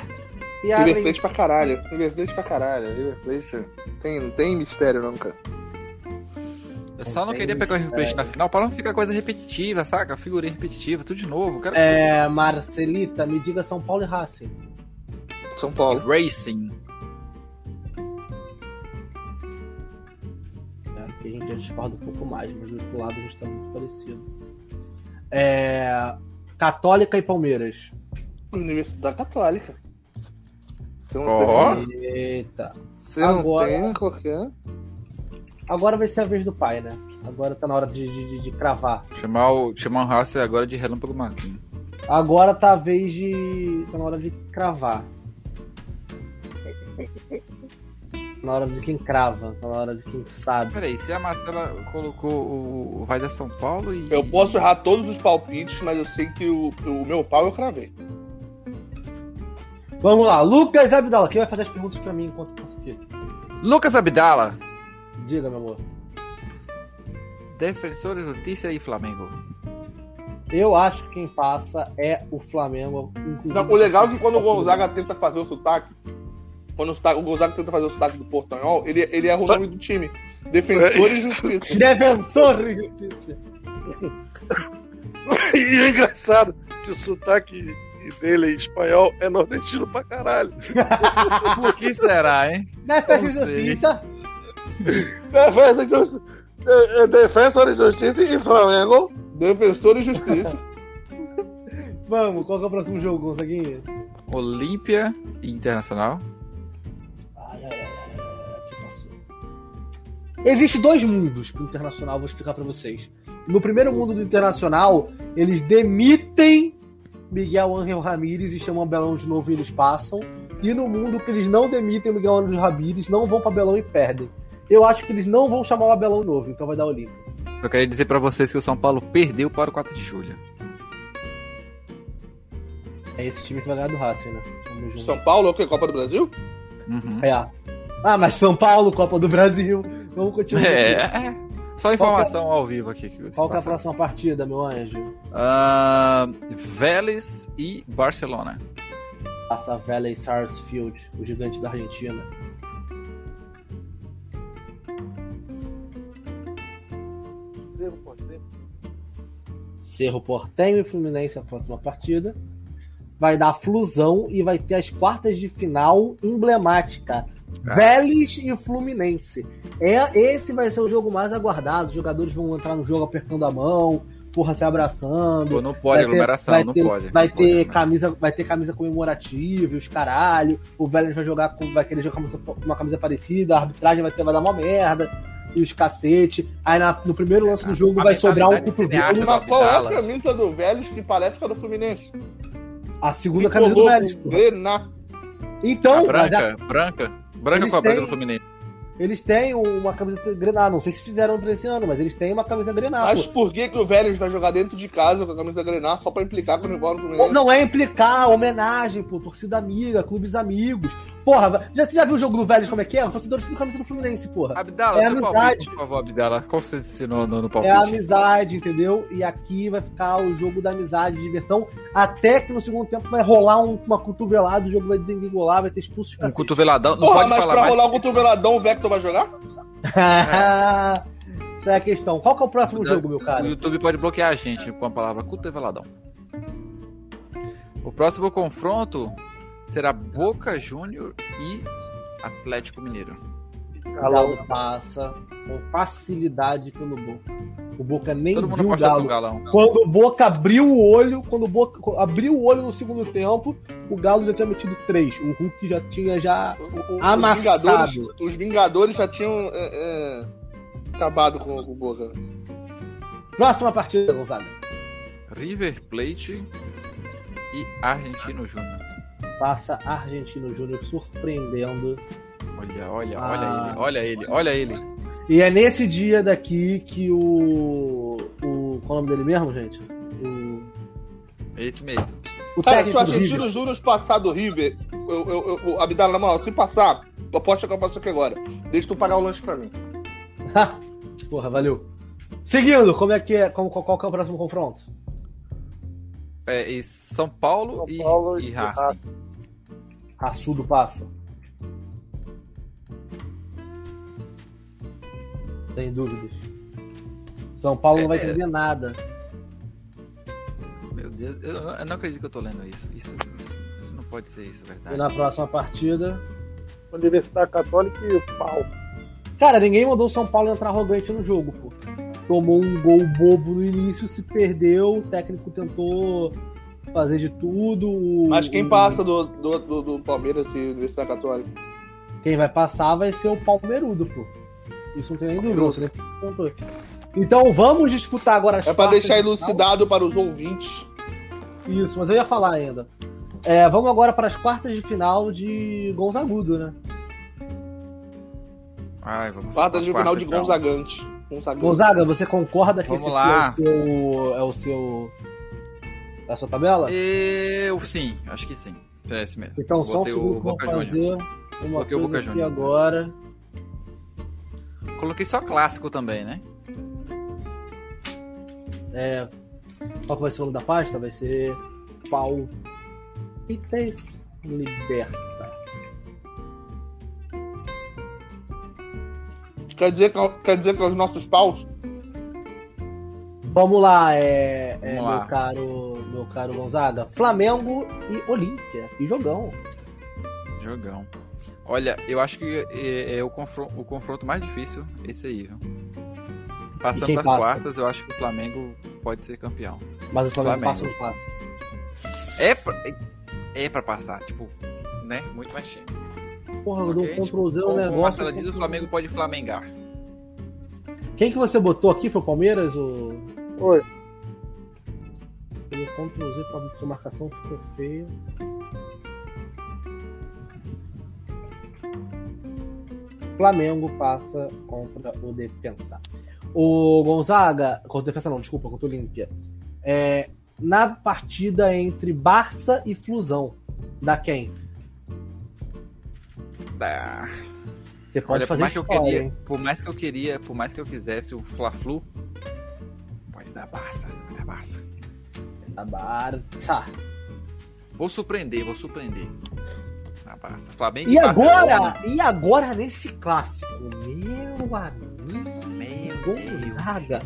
e River Argentina. Plate pra caralho. River Plate pra caralho. River Plate tem, não tem mistério não, cara. Eu só não queria pegar o River Plate na final para não ficar coisa repetitiva, saca? Figurinha repetitiva, tudo de novo. Quero É, Marcelita, me diga São Paulo e Racing. São Paulo. Racing. A gente já discorda um pouco mais, mas do outro lado a gente tá muito parecido. É, Católica e Palmeiras. Universidade Católica. Você não Ó. tem. Eita. Você não Agora- tem qualquer. Agora vai ser a vez do pai, né? Agora tá na hora de, de, de- cravar. Chamar o, chamar o Racing agora de Relâmpago Marquinhos. Agora tá a vez de. tá na hora de cravar. Na hora de quem crava, tá na hora de quem sabe. Peraí, se a Marcela colocou o, o Vai da São Paulo e. Eu posso errar todos os palpites, mas eu sei que o, o meu pau eu cravei. Vamos lá, Lucas Abdala, quem vai fazer as perguntas pra mim enquanto eu passo aqui? Lucas Abdala, Diga, meu amor. Defensor de Justiça e Flamengo. Eu acho que quem passa é o Flamengo. inclusive- Não, o legal é que quando o Gonzaga tenta fazer o sotaque, quando o, sotaque- o Gonzaga tenta fazer o sotaque do Portanhol, ele, ele erra o Só- nome do time. Defensor É e isso. Justiça. Defensor de justiça. E o engraçado que o sotaque dele em espanhol é nordestino pra caralho. Por que será, hein? Defesa Não de sei. justiça. Defesa, de justi- Defensor de Justiça e Flamengo. Defensor e Justiça. Vamos, qual que é o próximo jogo, Gonzaguinha? Olímpia Internacional. Ai, ai, ai, que passou. Existe dois mundos pro Internacional, vou explicar pra vocês. No primeiro mundo do Internacional, eles demitem Miguel Ángel Ramírez e chamam Belão de novo e eles passam. E no mundo que eles não demitem Miguel Ángel Ramírez, não vão pra Belão e perdem. Eu acho que eles não vão chamar o Abelão novo, então vai dar Olímpia. Só queria dizer pra vocês que o São Paulo perdeu para o 4 de julho. É esse time que vai ganhar do Racing, né? São Paulo é o quê? Copa do Brasil? Uhum. É. Ah, mas São Paulo, Copa do Brasil. Vamos continuar. É. Só informação ao vivo aqui. Que Qual que é a próxima partida, meu anjo? Ah, Vélez e Barcelona. Passa Valley Sarsfield, o gigante da Argentina. Cerro Porteiro. Cerro Portenho e Fluminense a próxima partida. Vai dar flusão e vai ter as quartas de final emblemática. Cara. Vélez e Fluminense. É, esse vai ser o jogo mais aguardado. Os jogadores vão entrar no jogo apertando a mão, porra, se abraçando. Pô, não pode Vai ter- aglomeração, vai não ter, pode. Vai Não ter pode, camisa, vai ter camisa comemorativa, e os caralho. O Vélez vai jogar com, vai querer jogar com uma- uma camisa parecida, a arbitragem vai ter vai dar uma merda. E os cacete. Aí na- no primeiro lance do A- jogo a vai sobrar um cotovelo. Mas qual é a camisa do Vélez que parece com a do Fluminense? A segunda camisa do Vélez, pô. Grená. Então, A mas branca, branca. Branca Eles com a branca têm- do Fluminense. eles têm uma camiseta Grenal. Não sei se fizeram pra esse ano, mas eles têm uma camiseta Grenal. Mas pô. por que, que o Vélez vai jogar dentro de casa com a camisa da Grenar só pra implicar com o rival do Fluminense? Não é implicar, homenagem, pô, torcida amiga, clubes amigos. Porra, já, você já viu o jogo do Vélez como é que é? Os torcedores com camisa do Fluminense, porra. Abdala, É amizade. palpite, por favor, Abdala. Concentre-se no, no, no É palpite. a amizade, entendeu? E aqui vai ficar o jogo da amizade, de diversão. Até que no segundo tempo vai rolar um- uma cotovelada, o jogo vai degringolar, vai ter expulsos Um cotoveladão. Não Porra, pode mas falar pra mais. rolar o cotoveladão, o Vector vai jogar? Essa é a questão. Qual que é o próximo jogo, meu O cara? YouTube pode bloquear a gente com a palavra cotoveladão. O próximo confronto será Boca Júnior e Atlético Mineiro. O Galo. Galo passa com facilidade pelo Boca. O Boca nem Todo viu o Galo. galão. Quando o Boca abriu o olho, quando o Boca abriu o olho no segundo tempo, o Galo já tinha metido três. O Hulk já tinha já O- o- Amassado. Os Vingadores, os Vingadores já tinham é, é, acabado com o Boca. próxima partida, Gonzaga. River Plate e Argentino Júnior. Passa Argentino Júnior surpreendendo. Olha, olha, Ah. olha ele, olha ele, olha ele. E é nesse dia daqui que o. o qual é o nome dele mesmo, gente? O, É esse mesmo. o Cara, se o Argentino. Júnior passar do River, eu, eu, eu, Abdala, na moral, se passar, tu aposta que eu passo aqui agora. Deixa tu pagar o lanche pra mim. Porra, valeu. Seguindo, como é que é? Como, qual, qual que é o próximo confronto? É, e São Paulo, São e, Paulo e e Racing. Racing. Raçudo passa. Sem dúvidas. São Paulo não vai É, entender nada. Meu Deus, eu, não- eu não acredito que eu tô lendo isso. Isso, isso, isso não pode ser isso, é E verdade. na próxima partida. Universidade Católica e o pau. Cara, ninguém mandou o São Paulo entrar arrogante no jogo, pô. Tomou um gol bobo no início, se perdeu, o técnico tentou fazer de tudo. Mas quem o- passa do, do, do, do Palmeiras e Universidade Católica? Quem vai passar vai ser o Palmeirudo, pô. Isso não tem nem dúvida. você nem perguntou. Então vamos disputar agora as É pra quartas deixar elucidado para os ouvintes. Isso, mas eu ia falar ainda. É, vamos agora para as quartas de final de Gonzagudo, né? Ai, vamos Quartas de pra final quarta, de então. Gonzagante. Gonzagante. Gonzaga, você concorda que Vamos esse lá. aqui é o seu. É o seu. É a sua tabela? Eu sim, acho que sim. É esse mesmo. Então, só um segundo o que eu vou Boca fazer uma Coloquei o coisa Boca agora. Coloquei só clássico também, né? É, qual que vai ser o nome da pasta? Vai ser Palpites Liberta. Quer dizer, que- quer dizer que os nossos paus? Vamos lá, é, é, Vamos lá. meu caro, meu caro Gonzaga. Flamengo e Olímpia. E jogão. Jogão. Olha, eu acho que é, é o, confronto, o confronto mais difícil esse aí, viu? Passando das passa? quartas, eu acho que o Flamengo pode ser campeão. Mas o Flamengo, Flamengo. passa ou passa? É pra, é pra passar, tipo, né? Muito mais time. Porra, eu dou um tipo, como. Marcelo diz, o Flamengo pode flamengar. Quem que você botou aqui? Foi o Palmeiras? Ou... Foi. Pelo Ctrl Z pra sua marcação ficou feio. Flamengo passa contra o Defensa. O Gonzaga, contra o Defensa não, desculpa, contra o Olímpia. É, na partida entre Barça e Flusão, dá quem? Ah, Você pode Olha, por fazer mais, que eu história, queria, hein? por mais que eu queria, por mais que eu quisesse o Fla-Flu, dar Barça, dar Barça. A Barça. Vou surpreender, vou surpreender. Na Barça. Flamengo E Barcelona. agora, e agora nesse clássico, meu amigo Meu Gonzaga,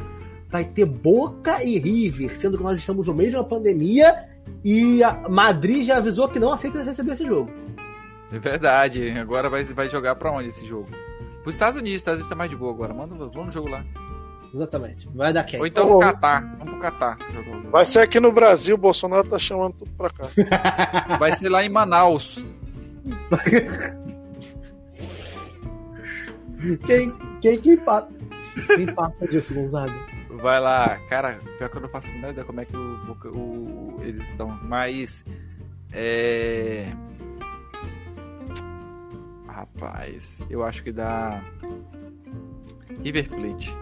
vai ter Boca e River, sendo que nós estamos no meio de uma pandemia e a Madrid já avisou que não aceita receber esse jogo. É verdade. Agora vai, vai jogar pra onde esse jogo? Pros Estados Unidos, Estados Unidos tá mais de boa agora. Manda, vamos no jogo lá. Exatamente. Vai dar quem? Ou então Tá pro bom. Catar. Vamos pro Catar. Vai ser aqui no Brasil, o Bolsonaro tá chamando tudo pra cá. Vai ser lá em Manaus. Quem, quem, quem, pa- quem passa disso, Gonzaga? Vai lá. Cara, pior que eu não faço a menor ideia como é que o, o- eles estão. Mas. É. Rapaz, eu acho que dá. River Plate.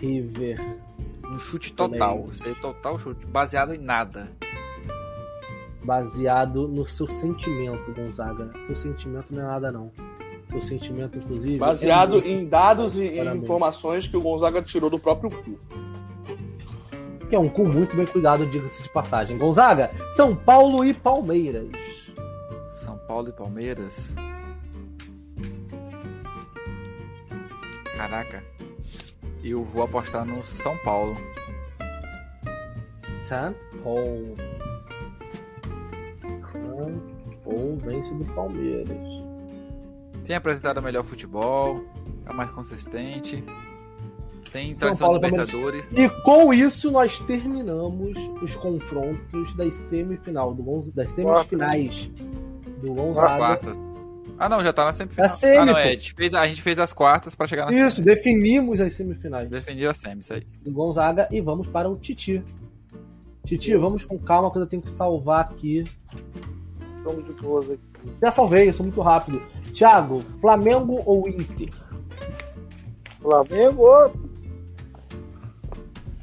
River. Um chute total. Isso aí, total chute. Baseado em nada. Baseado no seu sentimento, Gonzaga. Seu sentimento não é nada, não. Seu sentimento, inclusive. Baseado é em dados e, e Claramente. informações que o Gonzaga tirou do próprio cu. Que é um cu muito bem cuidado, diga-se de passagem. Gonzaga, São Paulo e Palmeiras. São Paulo e Palmeiras. Caraca. Eu vou apostar no São Paulo. São Paulo. São Paulo vence do Palmeiras. Tem apresentado melhor futebol. Tá mais consistente. Tem tradição e Palmeiras. Libertadores. E com isso nós terminamos os confrontos das semifinal do Gonz- das semifinais do Gonzaga. Quartas. Ah, não, já tá na semifinal. É semi, ah, não, é. A gente, fez, a gente fez as quartas pra chegar na Isso, semi. definimos as semifinais Defendiu a semi, isso aí. do Gonzaga e vamos para o Titi. Titi, vamos com calma que eu tenho que salvar aqui. Estamos de boas aqui. Já salvei, eu sou muito rápido. Thiago, Flamengo ou Inter? Flamengo,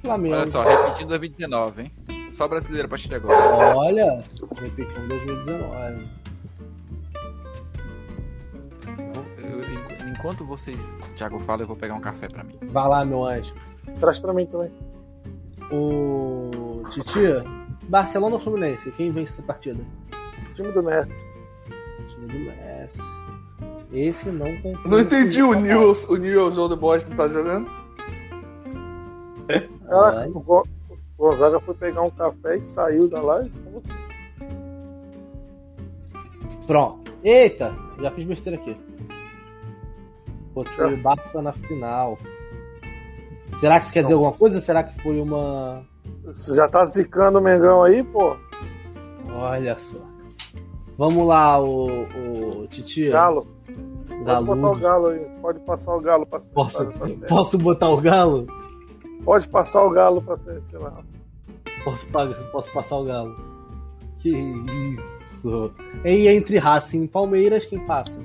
Flamengo. Olha só, repetindo 2019, hein? Só brasileiro a partir de agora. Olha, repetindo 2019. Enquanto vocês, Thiago, fala, eu vou pegar um café pra mim. Vai lá, meu anjo. traz pra mim também. O Titi, Barcelona ou Fluminense? Quem vence essa partida? Time do Messi. Time do Messi. Esse não confio. Não entendi o News, o News Old Boys que tá jogando. Caraca, Vai. o Go- o Gonzaga foi pegar um café e saiu da live. Pronto. Eita, já fiz besteira aqui. Tchau. o Barça na final. Será que isso quer dizer alguma coisa será que foi uma. Você já tá zicando o Mengão aí, pô? Olha só. Vamos lá, o, o Titi. Galo. Pode botar o galo aí. Pode passar o galo pra Posso, pra posso botar o galo? Pode passar o galo pra ser final. Posso, pa- posso passar o galo. Que isso. E entre Racing e Palmeiras, quem passa?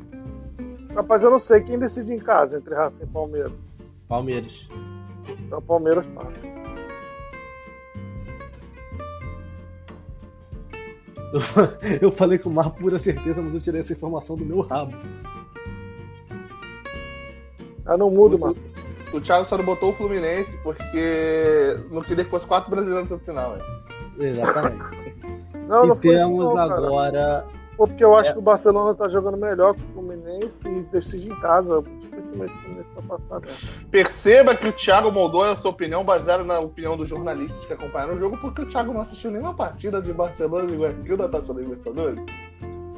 Rapaz, eu não sei quem decide em casa entre Racing e Palmeiras. Palmeiras. Então Palmeiras passa. Eu falei com uma pura certeza, mas eu tirei essa informação do meu rabo. Ah, não muda, Márcio. O Thiago só não botou o Fluminense porque não queria que fosse quatro brasileiros no final, velho. Exatamente. Não, não e foi isso temos não, cara. Pô, porque eu acho É. que o Barcelona tá jogando melhor que o Fluminense e decide em casa. Dificilmente o Fluminense vai passar, né? Perceba que o Thiago moldou a sua opinião baseada na opinião dos jornalistas que acompanharam o jogo, porque o Thiago não assistiu nenhuma partida de Barcelona e Guayaquil da Taça da Libertadores.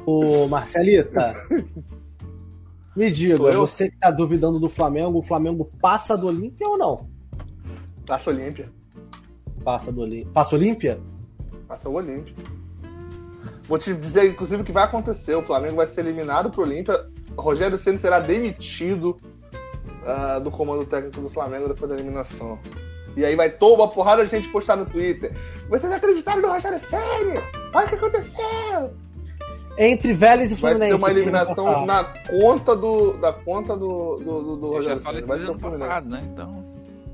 Ô, Marcelita. Me diga, Sou eu? você que tá duvidando do Flamengo, o Flamengo passa do Olímpia ou não? Taça Olímpia. Passa do Olímpia. Passa Olímpia? Passa o Olímpia. Vou te dizer, inclusive, o que vai acontecer. O Flamengo vai ser eliminado pro Olímpia. Rogério Ceni será demitido ah, do comando técnico do Flamengo depois da eliminação. E aí vai toda uma porrada de gente postar no Twitter. Vocês acreditaram no Rogério Ceni? Olha o que aconteceu! Entre Vélez e Vai Fluminense. ser uma vai eliminação na conta do. Da conta do, do, do, do Eu já Rogério falei Ceni. isso Vai ano passado, né? Então.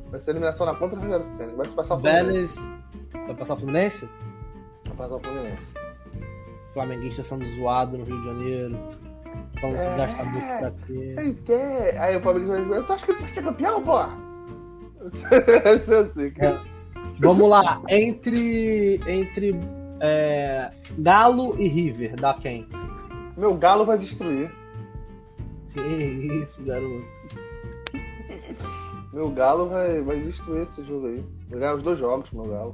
Vai ser eliminação na conta do Rogério Ceni. Vai se passar o Fluminense. Vélez. Vai passar o Fluminense? Vai passar o Fluminense. Flamenguista sendo zoado no Rio de Janeiro. Falando É. que gasta muito pra quê. Quem quer? Aí o Fabrício vai dizer, eu achando que tu vai ser campeão, pô! Assim, cara. Vamos lá. Entre. Entre. é, Galo e River, dá quem? Meu galo vai destruir. Que isso, garoto. Meu galo vai, vai destruir esse jogo aí. Vai ganhar os dois jogos, meu galo.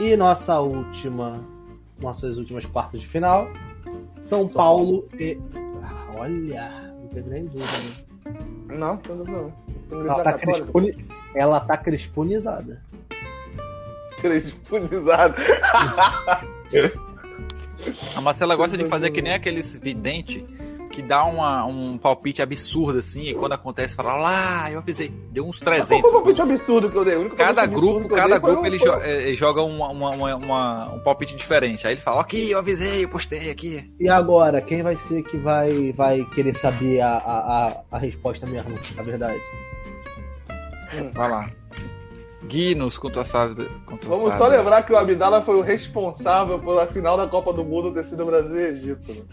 E nossa última. Nossas últimas quartas de final. São Paulo e. Ah, olha, não tem nem dúvida. né? Não, não, não. não. Ela tá. Ela tá cresponizada. Cresponizado. A Marcela gosta de fazer que nem aqueles videntes que dá uma, um palpite absurdo assim, e quando acontece, fala lá, eu avisei. Deu uns Qual 300. foi o palpite absurdo que eu dei? O único Cada grupo, cada grupo um- ele foi- jo- eh, joga uma- uma- uma- uma- um palpite diferente. Aí ele fala, ok, eu avisei, eu postei aqui. E agora, quem vai ser que vai, vai querer saber a, a, a, a resposta mesmo, na verdade? Vai lá. Com tuas Vamos só lembrar que o Abdala foi o responsável pela final da Copa do Mundo ter sido Brasil e Egito. né?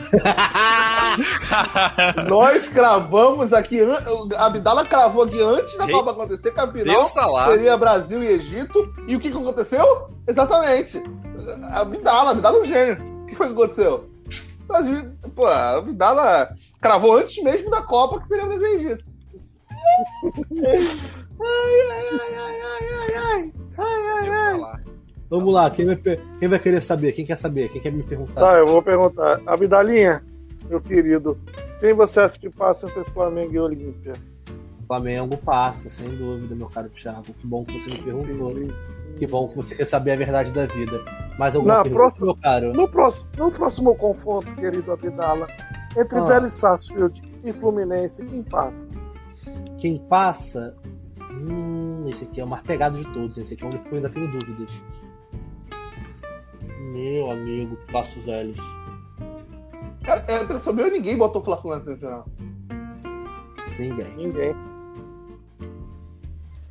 Nós cravamos aqui, o Abdala cravou aqui antes da Copa acontecer, que a final Salah. seria Brasil e Egito. E o que, que aconteceu? Exatamente. Abdala, Abdala é um gênio. O que foi que aconteceu? Brasil, pô, Abdala cravou antes mesmo da Copa que seria Brasil e Egito. Deus Salah. Vamos lá, quem vai, quem vai querer saber? Quem quer saber? Quem quer me perguntar? Tá, eu vou perguntar. Abidalinha, meu querido, quem você acha que passa entre Flamengo e Olímpia? Flamengo passa, sem dúvida, meu caro Thiago. Que bom que você me perguntou. Que bom que você quer saber a verdade da vida. Mais alguma Na pergunta, próxima- meu caro? No próximo, no próximo confronto, querido Abdala, entre Ah. Vélez Sarsfield e Fluminense, quem passa? Quem passa? Hum, esse aqui é o mais pegado de todos. Esse aqui é o único que eu ainda tenho dúvidas. Meu amigo, Passos Velhos. Cara, é impressão minha, ninguém botou o Fla-Flu na semifinal. Ninguém. Ninguém.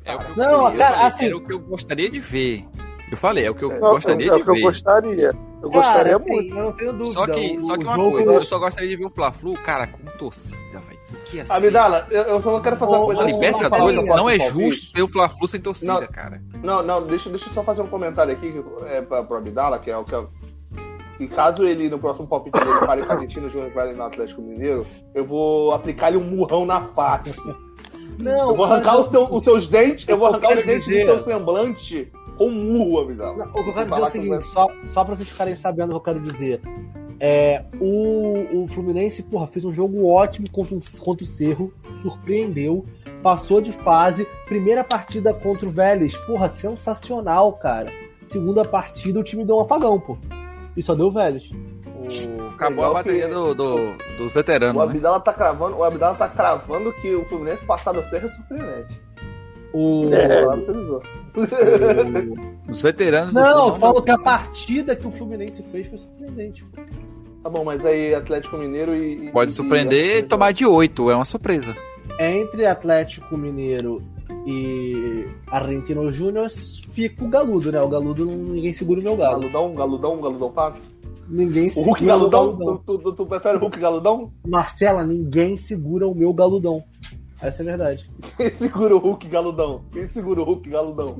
É o que eu Não, queria, cara, eu falei, assim- Era o que eu gostaria de ver. Eu falei, é o que eu É, gostaria é o de que eu ver. gostaria. Eu gostaria Cara, assim, muito. Eu não tenho dúvida. Só que, O- só que uma coisa, eu só gostaria de ver o Fla-Flu, cara, com torcida, velho. Que? Abdala, eu, eu só quero fazer uma coisa A Libertadores do não é justo ter o Fla-Flu sem torcida, Não. cara. Não, não, deixa, deixa eu só fazer um comentário aqui que é pra, pro Abdala, que é o que eu- E caso ele, no próximo palpite dele, fale com a Argentina Júnior vai no Atlético Mineiro, eu vou aplicar-lhe um murrão na face. Não, Eu vou arrancar seu- os seus dentes, eu vou arrancar os dentes dizer- do seu semblante com um murro. Não, o que eu quero dizer é o seguinte, só, só pra vocês ficarem sabendo o que eu quero dizer. É, o, o Fluminense, porra, fez um jogo ótimo contra, o- contra o Cerro, surpreendeu, passou de fase. Primeira partida contra o Vélez, porra, sensacional, cara. Segunda partida, o time deu um apagão, pô. E só deu o Vélez. O- Acabou Legal a bateria que- do, do- dos O veteranos, né? Abdala tá cravando, o Abdala tá cravando que o Fluminense passar do Cerro é surpreendente. O... É. O- Os veteranos Não, eu falo que a partida que o Fluminense fez foi surpreendente. pô. Tá bom, mas aí Atlético Mineiro e. Pode e- surpreender e tomar de 8, é uma surpresa. Entre Atlético Mineiro e Argentino Júnior fica o Galudo, né? O Galudo ninguém segura o meu galo. Galudão, galudão, galudão passa. Ninguém O segura Hulk o meu galudão? galudão. Tu, tu- tu prefere o Hulk galudão? Marcela, ninguém segura o meu galudão. Essa é a verdade. Quem segura o Hulk galudão? Quem segura o Hulk galudão?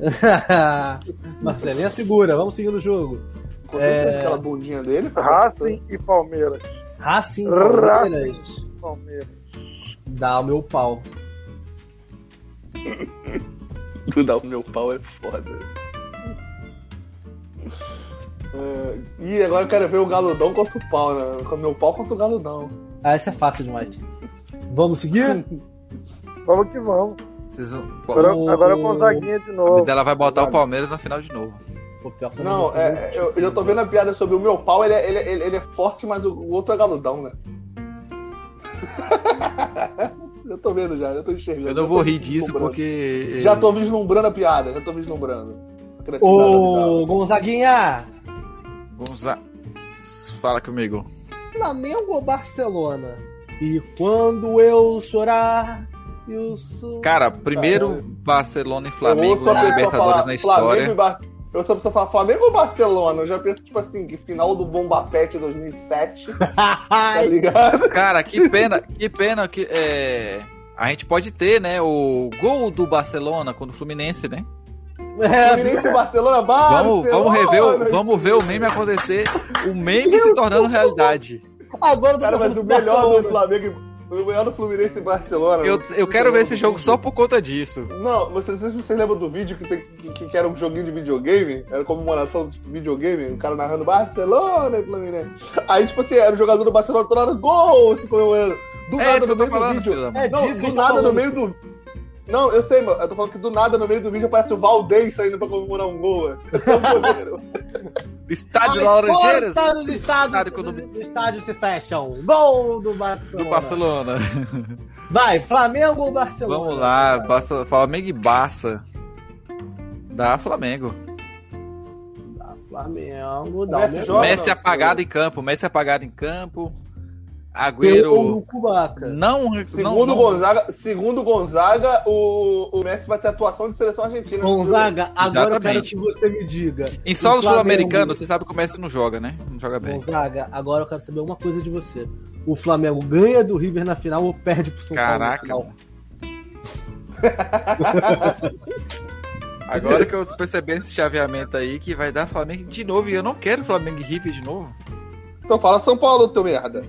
Marcelinha segura, vamos seguir no jogo. Com É. aquela bundinha dele. Racing e Palmeiras. Racing, Racing. Palmeiras, Palmeiras. dá o meu pau. Grudar o meu pau é foda. É, e agora eu quero ver o galudão contra o pau, né? Com o meu pau contra o galudão. Ah, essa é fácil demais. Vamos seguir? Vamos que vamos. Vocês vão- Agora, O- agora com Zaguinha de A novo. dela vai botar o? Palmeiras na final de novo. Pô, pior que Não, é, fazer eu, eu já tô vendo a piada sobre o meu pau, ele é, ele, é- ele- ele é forte, mas o, o outro é galudão, né? eu tô vendo já, eu tô enxergando. Eu não já vou tô rir disso porque. Já tô vislumbrando a piada, já tô vislumbrando. Ô. Gonzaguinha! Lá. Fala comigo. Flamengo ou Barcelona? E quando eu chorar, eu sou. Cara, primeiro. Barcelona e Flamengo na Libertadores falar na Flamengo história. e Bar- Eu a pessoa falar Flamengo ou Barcelona? Eu já penso, tipo assim, que final do Bomba Pet 2007, tá ligado? Cara, que pena, que pena que é, a gente pode ter, né, o gol do Barcelona contra o Fluminense, né? É, Fluminense e Barcelona, Vamos, Barcelona! vamos rever, o, vamos ver o meme acontecer, o meme se tornando realidade. agora eu tô Cara, mas pensando o melhor do. Flamengo, e- o melhor do Fluminense e Barcelona. Eu, não sei se eu quero ver esse do jogo vídeo. só por conta disso. Não, vocês, vocês vocês lembram do vídeo que, tem- que, que era um joguinho de videogame? Era comemoração de videogame, o cara narrando Barcelona e Fluminense. Aí, tipo assim, era o jogador do Barcelona toda hora, gol, comemorando. Do É nada no meio do falando, vídeo. filho da mãe. É Não, do tá nada no falando. meio do. Não, eu sei, mano. Eu tô falando que do nada no meio do vídeo aparece o Valdez saindo pra comemorar um gol, velho. É um goleiro. Estádio As Laranjeiras. portas dos estádios, Estádio quando- do, do estádio se fecham. Gol do Barcelona. Do Barcelona. Vai, Flamengo ou Barcelona? Vamos lá, Barça, Flamengo e Barça. Dá Flamengo. Dá Flamengo, dá Messi o meu joga? Messi não, apagado em campo, Messi apagado em campo. Agüero não, não, Segundo não Gonzaga, segundo Gonzaga o, o Messi vai ter atuação de seleção argentina. Gonzaga, agora eu quero que você me diga. Em solo sul-americano, você sabe que o Messi não joga, né? Não joga bem. Gonzaga, agora eu quero saber uma coisa de você. O Flamengo ganha do River na final ou perde pro São Caraca. Paulo Agora que eu tô percebendo esse chaveamento aí que vai dar Flamengo de novo e eu não quero Flamengo e River de novo. Então fala São Paulo, teu merda.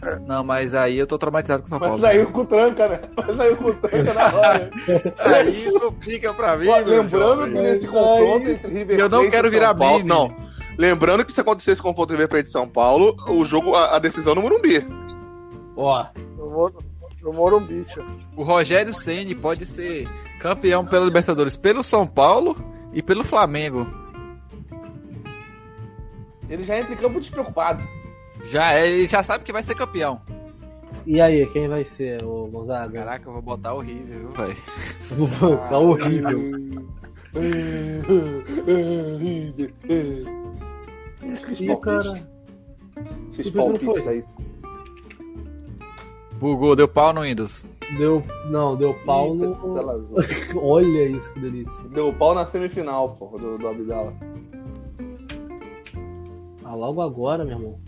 Não, mas aí eu tô traumatizado com São Mas Paulo. saiu com tranca, né? Mas saiu com tranca na hora. Aí complica pra mim. Meu lembrando jovem. que nesse Aí- confronto entre River Eu não e quero São virar Paulo, meme. Não. Lembrando que se acontecer esse confronto River Plate e São Paulo, o jogo, a, a decisão no Morumbi. Ó, No, Mor- no Morumbi, tio. O Rogério Ceni pode ser campeão pela Libertadores pelo São Paulo e pelo Flamengo. Ele já entra em campo despreocupado. Já é, ele já sabe que vai ser campeão. e aí, quem vai ser o Gonzaga? Caraca, eu vou botar o River, viu, velho? tá horrível. Esses cara. esses palpites aí. Bugou, deu pau no Windows. Deu. Não, deu pau Eita, no. Olha isso, que delícia. Deu pau na semifinal, pô, do, do Abdala. Ah, logo agora, meu irmão.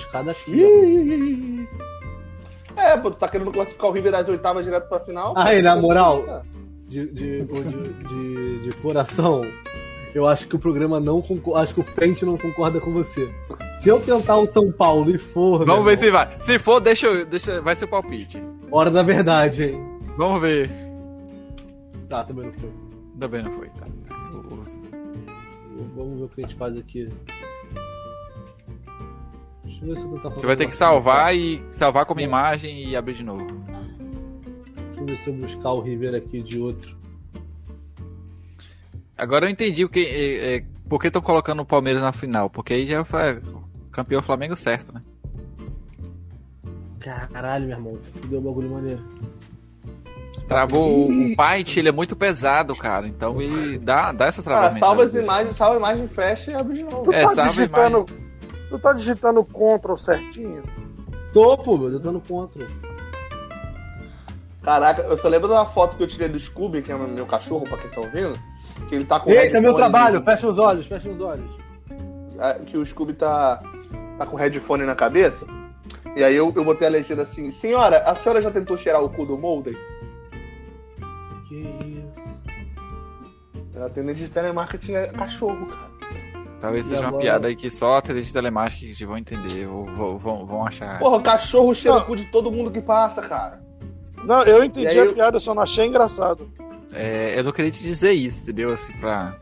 Buscar daqui. É, pô, tu tá querendo classificar o River das oitavas direto pra final? Aí, na moral. De, de, de, de, de coração, eu acho que o programa não concorda. Acho que o Pente não concorda com você. Se eu tentar o São Paulo e for. Vamos ver irmão, se vai. Se for, deixa, eu- deixa vai ser o palpite. Hora da verdade, hein? Vamos ver. Tá, também não foi. Ainda bem não foi, tá. Vamos ver o que a gente faz aqui. Deixa eu ver se eu tentar fazer Você vai ter que salvar e salvar como imagem e abrir de novo. Deixa eu ver se eu buscar o River aqui de outro. Agora eu entendi o que, é, é, por que estão colocando o Palmeiras na final. Porque aí já foi campeão Flamengo certo, né? Caralho, meu irmão. Deu um bagulho maneiro. Travou o, Pint, ele é muito pesado, cara. Então ele dá, dá essa Cara, travamento. salva às as imagens, salva a imagem, fecha e abre de novo. Tu É, tá salva digitando. Tu tá digitando Ctrl certinho? Tô, pô, meu, eu tô no contra. Caraca, eu só lembro de uma foto que eu tirei do Scooby, que é meu cachorro, pra quem tá ouvindo. Que ele tá com Eita, meu headphone trabalho! de- Fecha os olhos, fecha os olhos. ah, Que o Scooby tá, tá com headphone na cabeça. E aí eu, eu botei a legenda assim: Senhora, a senhora já tentou cheirar o cu do Molden? Que isso. A atendente de telemarketing é cachorro, cara. Talvez seja uma piada aí que só atendente de telemarketing vão entender, ou vão, vão, vão achar. Porra, cachorro cheira Não. o cu de todo mundo que passa, cara. Não, eu entendi a eu- piada, só não achei engraçado. É, eu não queria te dizer isso, entendeu? Assim, pra.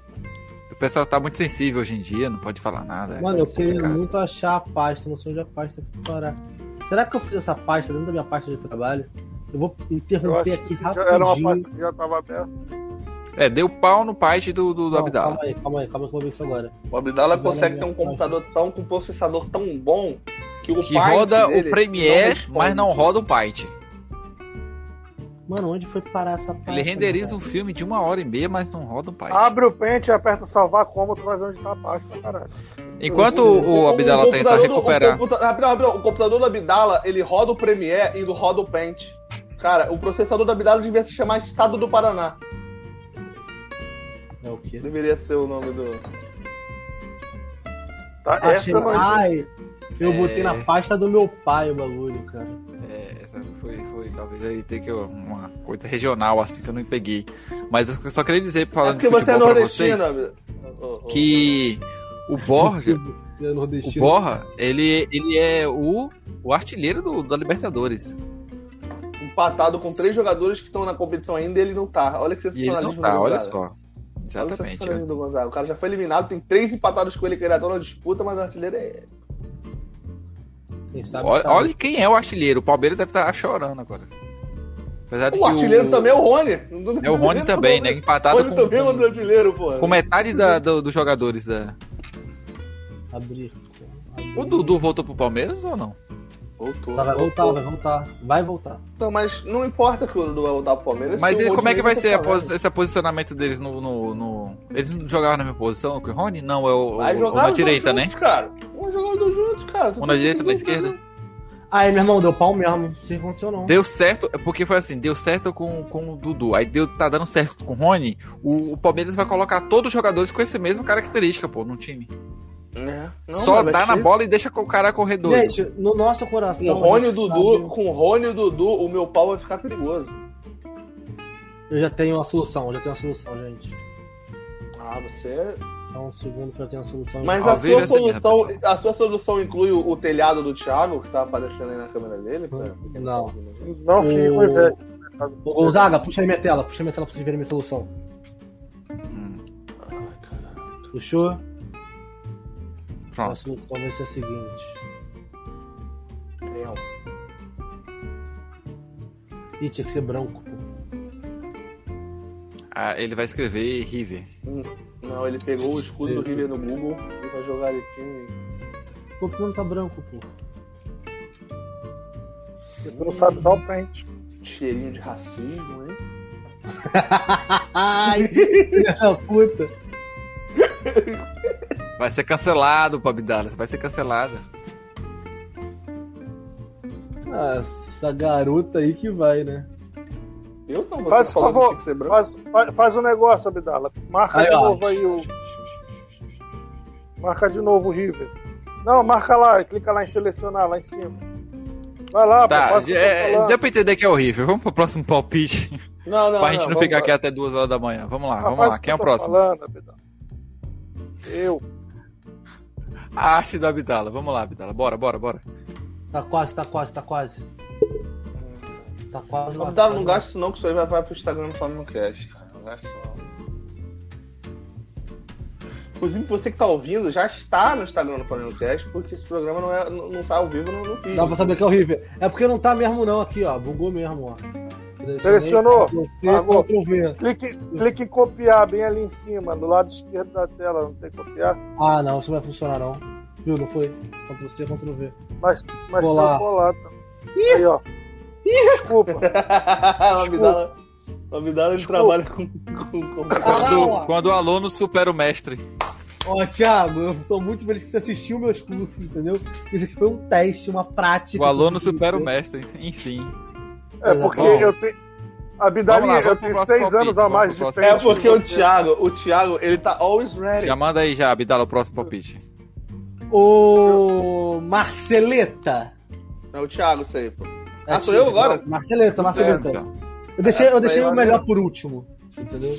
O pessoal tá muito sensível hoje em dia, não pode falar nada. Mano, eu é queria complicado. muito achar a pasta, não sei onde a pasta foi parar. Será que eu fiz essa pasta dentro da minha pasta de trabalho? Eu vou Eu interromper acho aqui que rapidinho. era uma pasta que já tava aberta. É, deu pau no Pint do, do, do Não, Abdala. calma aí, calma aí, calma aí que eu vou ver isso agora. O Abdala Agora consegue é ter um computador tão com um processador tão bom que o Que roda dele o Premiere, responde. mas não roda o Pint. Mano, onde foi parar essa pasta? Ele renderiza um filme de uma hora e meia, mas não roda o Pint. Abre o pente e aperta salvar como, tu vai ver onde tá a pasta, caralho. Enquanto o, o Abdala tenta computador do- recuperar. O, computa- rapidão, rapidão, o computador do Abdala, ele roda o Premiere e não roda o Paint. Cara, o processador do Abdala devia se chamar Estado do Paraná. É o quê? Deveria ser o nome do. Tá, essa não Ai, eu É. botei na pasta do meu pai o bagulho, cara. É, essa foi, foi talvez aí ter que uma coisa regional assim que eu não peguei. Mas eu só queria dizer, É falando porque de você é você, nordestino, ô. que o Borja, Você é o. Borja, ele, ele é o, o artilheiro do, da Libertadores. Empatado com três jogadores que estão na competição ainda e ele não tá. Olha que E ele não sensacionalismo tá, olha Gonzaga. Olha o Exatamente. sensacionalismo do Gonzaga. O cara já foi eliminado, tem três empatados com ele que ainda estão na disputa, mas o artilheiro é. Quem sabe, Olha, sabe. olha quem é o artilheiro. O Palmeiras deve estar chorando agora. Apesar de O que artilheiro também é o Rony. É o Rony também, né? O Empatado Rony com, também é um com, artilheiro, pô. com metade da- do- dos jogadores da. Abrir. O Dudu voltou pro Palmeiras ou não? Voltou. Tá, vai voltar, vai voltar. Vai voltar. Não, mas não importa que o Dudu vai voltar pro Palmeiras. Mas e como é que vai ser a posi- esse posicionamento deles no, no, no- Eles não jogavam na mesma posição que o Rony? Não, é o, Vai o- na os dois direita, né? juntos, Cara. Vamos jogar os dois juntos, cara. Um na direita e na esquerda? Aí, meu irmão, deu pau mesmo. Se funcionou. Deu certo, é porque foi assim, deu certo com, com o Dudu, aí deu, tá dando certo com o Rony, o, o Palmeiras vai colocar todos os jogadores com essa mesma característica, pô, no time. É. Não, Só dá na ser- bola e deixa o cara correr doido. Gente, no nosso coração. Com o Rony e o Dudu, sabe- com o Rony e o Dudu, o meu pau vai ficar perigoso. Eu já tenho uma solução, eu já tenho uma solução, gente. Ah, você é. Só um segundo que eu tenho uma solução. Mas a sua minha solução. A sua solução inclui o, o telhado do Thiago, que tá aparecendo aí na câmera dele? pra- Não. Não fica inveja. Ô, Gonzaga, puxa aí minha tela, puxa aí minha tela pra vocês verem minha solução. Hum, Puxou? A pronto. solução vai ser a seguinte. Não. Ih, tinha que ser branco, pô. Ah, ele vai escrever River. Não, ele pegou o escudo do River no Google e vai jogar ele aqui. Pô, por que não tá branco, pô? Tu não sabe usar o print. Cheirinho de racismo, hein? Ai, filha da puta. Vai ser cancelado, Bob Dallas, vai ser cancelado. Ah, essa garota aí que vai, né? Eu não, você Faz que favor, que ser branco. faz, faz, faz um negócio, Abdala. Marca Aí, de ó. novo aí o. Marca de novo o River. Não, marca lá, clica lá em selecionar, lá em cima. Vai lá, pô, Tá, o tô é, falando. deu pra entender que é horrível. Vamos pro próximo palpite. Não, não, pra gente não, vamos- ficar aqui até duas horas da manhã. Vamos lá, Ah, vamos lá. que Quem é o próximo? Falando, Abdala. Eu. A arte do Abdala. Vamos lá, Abdala. Bora, bora, bora. Tá quase, tá quase, tá quase. Tá quase lá. Não, tá, gasta isso não, que isso aí vai, vai pro Instagram do Flamengo Cast, cara. Não gasta não. Inclusive, você que tá ouvindo já está no Instagram do Flamengo Cast, porque esse programa não, é, não, não sai ao vivo no, no vídeo. Dá pra saber que é horrível. É porque não tá mesmo não aqui, ó. Bugou mesmo, ó. Selecionou? Você, Pagou. Ctrl V. Clique, clique em copiar bem ali em cima, do lado esquerdo da tela. Não tem copiar? Ah, não, isso não vai funcionar não. Viu, não foi? Ctrl C, Ctrl V. Mas, mas Colar. tá colado. Aí, ó. Desculpa. o Abdala, o Abdala ele Desculpa. trabalha com. com, com... Quando, quando o aluno supera o mestre. Ó, Thiago, eu tô muito feliz que você assistiu meus cursos, entendeu? Isso aqui foi um teste, uma prática. O aluno supera o mestre. Enfim. É porque Bom. eu tenho. Vamos eu tenho seis palpite, anos a mais de próximo. É porque que o. Thiago, o Thiago, ele tá always ready. Já manda aí já, Abdala, o próximo palpite. Ô, Marceleta. É o Thiago, isso aí, pô. É, Ah, sou eu agora? Marceleta, Marceleta. Eu deixei, eu deixei Vai, o melhor por último. Entendeu?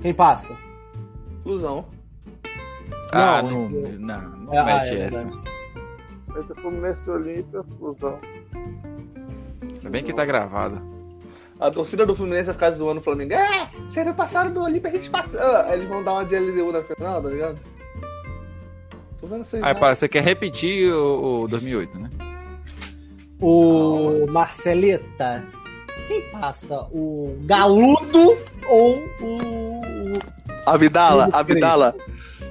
Quem passa? Fusão. Ah, Não, não, é não, não É, ah, mete é essa. Entre Fluminense Olímpia, fusão. Ainda bem que tá gravado. A torcida do Fluminense vai ficar zoando o Flamengo. É, vocês não passaram do Olímpia, a gente passou. Aí eles vão dar uma de LDU na final, tá ligado? Tô vendo vocês. Aí, lá. para, você quer repetir o, o 2008, né? O Marceleta. Quem passa? O Galudo ou o. Abdala, Vamos Abdala.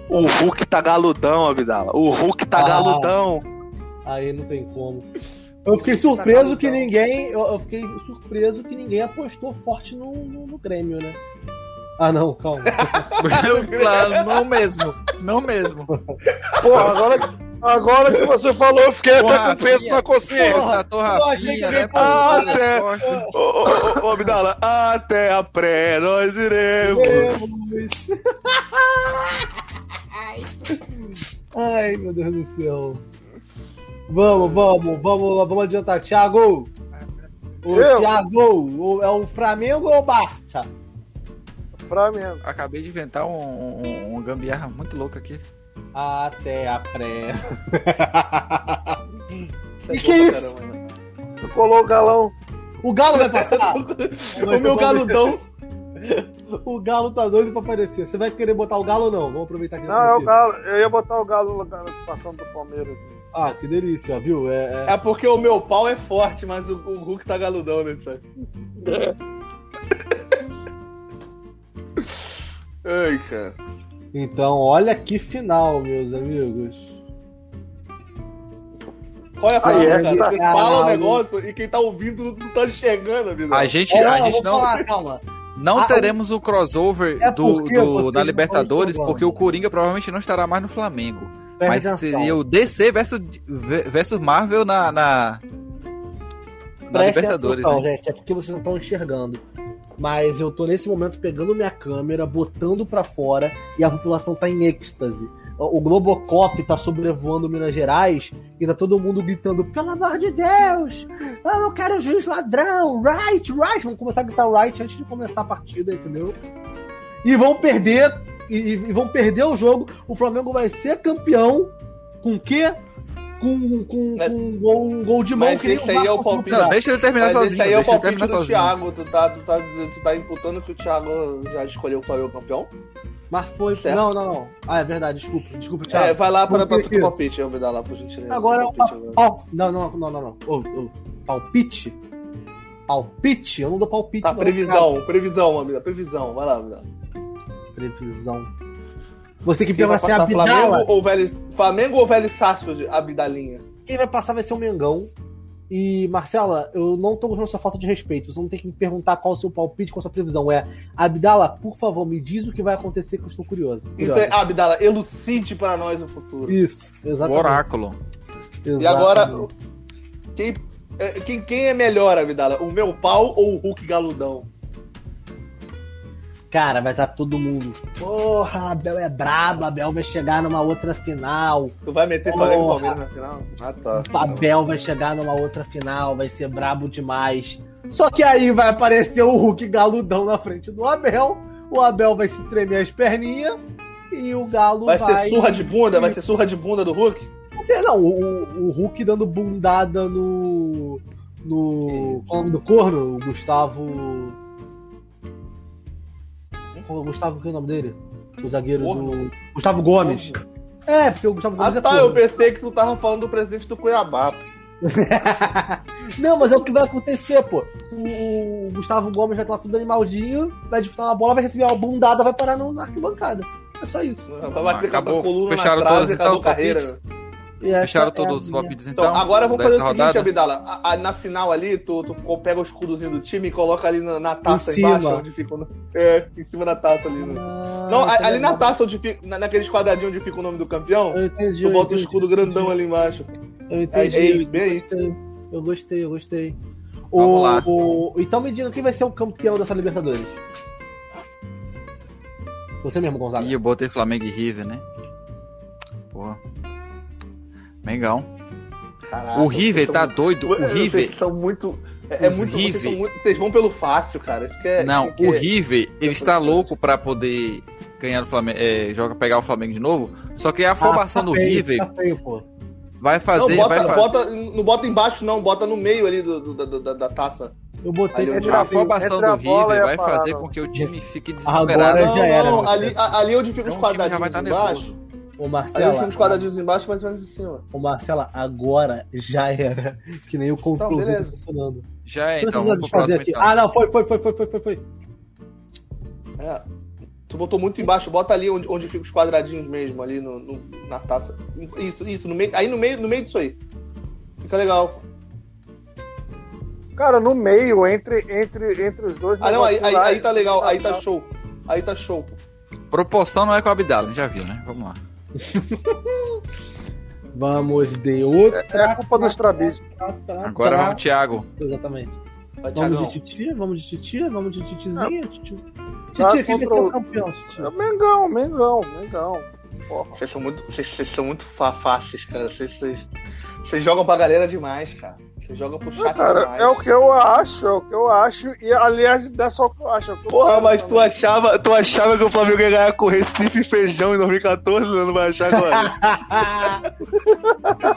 O Hulk tá galudão, Abdala. O Hulk tá Ah. galudão. Aí não tem como. Eu fiquei surpreso Tá que galudão. ninguém. Eu, eu fiquei surpreso que ninguém apostou forte no, no, no Grêmio, né? Ah não, calma. Claro, não mesmo. Não mesmo. Porra, agora, que- agora que você falou, eu fiquei até com peso na consciência. Porra, eu achei que né? costas. Ô, ô, ô, ô, Abdala, até a pré nós iremos. Ai, meu Deus do céu. Vamos, vamos, vamos, vamos adiantar. Thiago! O Eu? Thiago, é o Flamengo ou o Barça? Flamengo. Acabei de inventar um, um, um gambiarra muito louco aqui. Até a pré. é que isso? Caramba, né? Tu colou o galão. O Galo vai passar? o meu galudão. O Galo tá doido pra aparecer. Você vai querer botar o Galo ou não? Vamos aproveitar que Não, é o galo. Eu ia botar o galo no lugar- passando do Palmeiras. Ah, que delícia, viu? É, é- É porque o meu pau é forte, mas o, o Hulk tá galudão, né, sabe? Ai, cara. Então, olha que final, meus amigos. Qual é a essa- cara? Você fala o negócio e quem tá ouvindo não, não tá enxergando, amigo. A gente, É, a eu gente não, falar, calma. não Ah, teremos o crossover É do, do- na não Libertadores, porque o Coringa provavelmente não estará mais no Flamengo. Mas seria o DC versus, versus Marvel na, na, na Libertadores. atenção, né? gente, é porque vocês não estão enxergando. Mas eu tô nesse momento pegando minha câmera, botando pra fora e a população tá em êxtase. O o Globocop tá sobrevoando Minas Gerais e tá todo mundo gritando: pelo amor de Deus! Eu não quero juiz ladrão! Right, right! Vamos começar a gritar right antes de começar a partida, entendeu? E vão perder, e, e vão perder o jogo. O Flamengo vai ser campeão com o quê? Com, com, Mas- com um, gol, um gol de mão mas que nem esse aí é o palpite. Não, deixa ele terminar Mas sozinho. esse aí é o palpite do sozinho. Thiago. Tu tá, tu, tá, tu tá imputando que o Thiago já escolheu o Flamengo campeão? Mas foi. Certo. Não, não, não. Ah, é verdade, desculpa. Desculpa, Thiago. É, vai lá para, o palpite, eu me dá lá, por gentileza. Agora é o palpite agora. pal... Não, não, não, não, não. Ô, ô, palpite? Palpite? Eu não dou palpite. Tá, não, previsão, previsão, amiga, previsão. Vai lá, amiga. Previsão. Você que Quem vai pensa assim, passar Abdala. Flamengo ou velho, Flamengo ou velho Sácio de Abdalinha? Quem vai passar vai ser o Mengão. E, Marcela, eu não tô gostando da sua falta de respeito. Você não tem que me perguntar qual é o seu palpite, qual a sua previsão. É, Abdala, por favor, me diz o que vai acontecer que eu estou curioso. Isso é, Abdala, elucide para nós o futuro. Isso, O exatamente. oráculo. E agora, Exatamente. quem, é, quem, quem é melhor, Abdala? O meu pau ou o Hulk galudão? Cara, vai estar todo mundo. Porra, Abel é brabo, Abel vai chegar numa outra final. Tu vai meter Flamengo e. Palmeiras na final? Ah, tá. O Abel vai chegar numa outra final, vai ser brabo demais. Só que aí vai aparecer o Hulk galudão na frente do Abel. O Abel vai se tremer as perninhas e o Galo Vai vai. ser surra de bunda? Vai ser surra de bunda do Hulk? Não sei, não. O, o Hulk dando bundada no. No. Isso. Qual o nome do corno? O Gustavo. O Gustavo, que é o nome dele? O zagueiro Corno? do. Gustavo Gomes. É, porque o Gustavo Gomes Ah, é tá. corno. Eu pensei que tu tava falando do presidente do Cuiabá. Não, mas é o que vai acontecer, pô. O, Gustavo Gomes vai estar lá tudo animaldinho, vai disputar uma bola, vai receber uma bundada, vai parar no, na arquibancada. É só isso. Vai bater com Acabou, a coluna fecharam na trave e então, acabou os a carreira. E Fecharam é todos os minha- palpites então. Então, agora vamos fazer o seguinte, rodada? Abdala. A- a- na final ali, tu, tu pega o escudozinho do time e coloca ali na, na taça Em cima. embaixo, onde fica o no- É, em cima da taça ali. né? Ah, Não, a- é ali na taça, onde fica, na, naqueles quadradinhos onde fica o nome do campeão, Eu entendi. tu eu bota o entendi, escudo eu entendi. grandão ali embaixo. Eu entendi. É isso, bem aí. Gostei. Eu gostei, eu gostei. Vamos O- lá. o- então me diga quem vai ser o campeão dessa Libertadores. Você mesmo, Gonzaga. Ih, eu botei Flamengo e River, né? Porra. Mengão. Caraca, O River tá são doido. O muito- River. Vocês são muito. É, é muito. River- Vocês, são muito. Vocês vão pelo fácil, cara. Isso que é. Não, que o é- River, ele está louco pra poder ganhar o Flamengo, é, joga, pegar o Flamengo de novo. Só que a formação Ah, do tá feio, River Tá feio, pô. vai Não, fazer. bota, vai bota, não bota embaixo, não. Bota no meio ali do, do- da, da- da taça. Eu botei Ali tá a feio. formação Entre a do River vai parada. fazer com que o time fique Agora desesperado. Não, já era, não, ali, ali onde fica os Então o time já quadradinhos vai estar embaixo. Ô, Marcela, fica os quadradinhos embaixo, mas mais em cima. ô, Marcela, agora já era. Que nem o Então, Ctrl Z tá beleza. funcionando. Já é, então vamos próximo aqui. então. Ah, não, foi, foi, foi, foi, foi, foi, foi. É. Tu botou muito embaixo, bota ali onde, onde fica os quadradinhos mesmo, ali no, no- na taça. Isso, isso, no meio, aí no meio, no meio disso aí. Fica legal. Cara, no meio, entre, entre, entre os dois. Ah, não, aí, aí, aí tá legal, aí tá show. Aí tá show. Proporção não é com a Abdala, já viu, né? Vamos lá. Vamos de outra. É a culpa dos trabis. Agora vamos, Thiago. Exatamente. Vai, Vamos de titi, vamos de titi, vamos de titizinha. Titi, Tá titi quem vai contra ser o- campeão, titi? É Mengão, Mengão, Mengão. Vocês são muito, vocês, vocês são muito fáceis, cara. Vocês, vocês, vocês jogam pra galera demais, cara. Vocês jogam pro chat Cara, demais. é o que eu acho, é o que eu acho. E aliás, não é só o que eu acho. É o que eu Porra, mas tu achava, tu achava que o Flamengo ia ganhar com Recife e Feijão em 2014, não vai achar agora?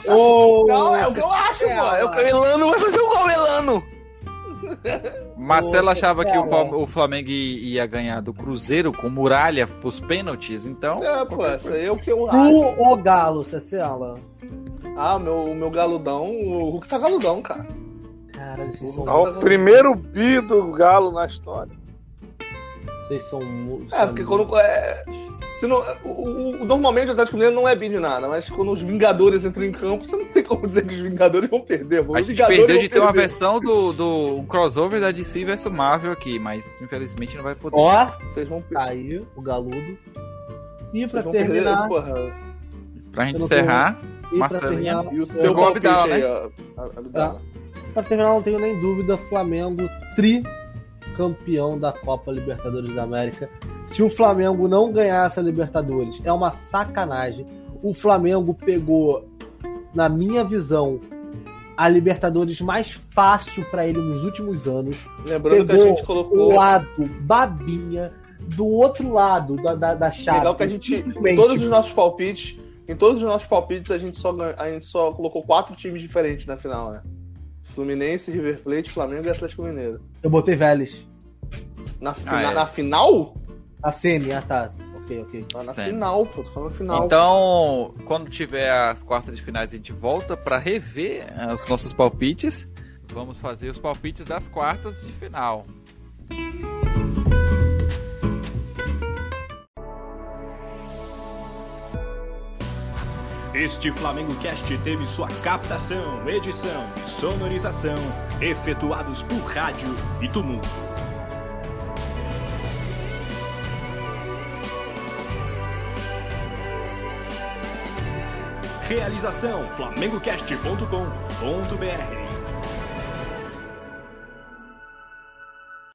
Ô, não, é o que eu acho, pô. É o que o Elano vai fazer o gol, Elano. Marcelo achava que o, Flamengo ia ganhar do Cruzeiro com muralha pros pênaltis, então. É, pô, essa aí é o que eu acho. Tu ou Galo, Cecela? Ah, o meu, o meu galudão, o Hulk tá galudão, cara. Caralho, vocês são, É o primeiro bi do Galo na história. vocês são É, porque quando. É, se não, o, o- normalmente o Atlético Mineiro não é bi de nada, mas quando os Vingadores entram em campo, você não tem como dizer que os Vingadores vão perder. A Os gente Vingadores perdeu de ter uma perder. versão do, do crossover da DC vs Marvel aqui, mas infelizmente não vai poder. Ó, Vocês vão aí o galudo. E pra terminar, perder, porra. Pra gente encerrar, e terminar, E o Eu seu Abdala, aí, né? ó, a- Abdala. pra terminar, não tenho nem dúvida, Flamengo tri campeão da Copa Libertadores da América. Se o Flamengo não ganhar essa Libertadores, é uma sacanagem. O Flamengo pegou, na minha visão, a Libertadores mais fácil pra ele nos últimos anos. Lembrando que a Pegou gente colocou. o lado babinha do outro lado da, da, da chave. Legal que a gente, em todos os nossos palpites, em todos os nossos palpites, a gente só, a gente só colocou quatro times diferentes na final, né? Fluminense, River Plate, Flamengo e Atlético Mineiro. Eu botei Vélez. Na, fina- Ah, é. na final? A Semi, ah tá. Ok, ok. Ah, na final, pô, tô falando final. Então, quando tiver as quartas de finais, a gente volta pra rever eh, os nossos palpites. Vamos fazer os palpites das quartas de final. Este Flamengo Cast teve sua captação, edição sonorização efetuados por rádio e tumulto. Realização flamengocast.com.br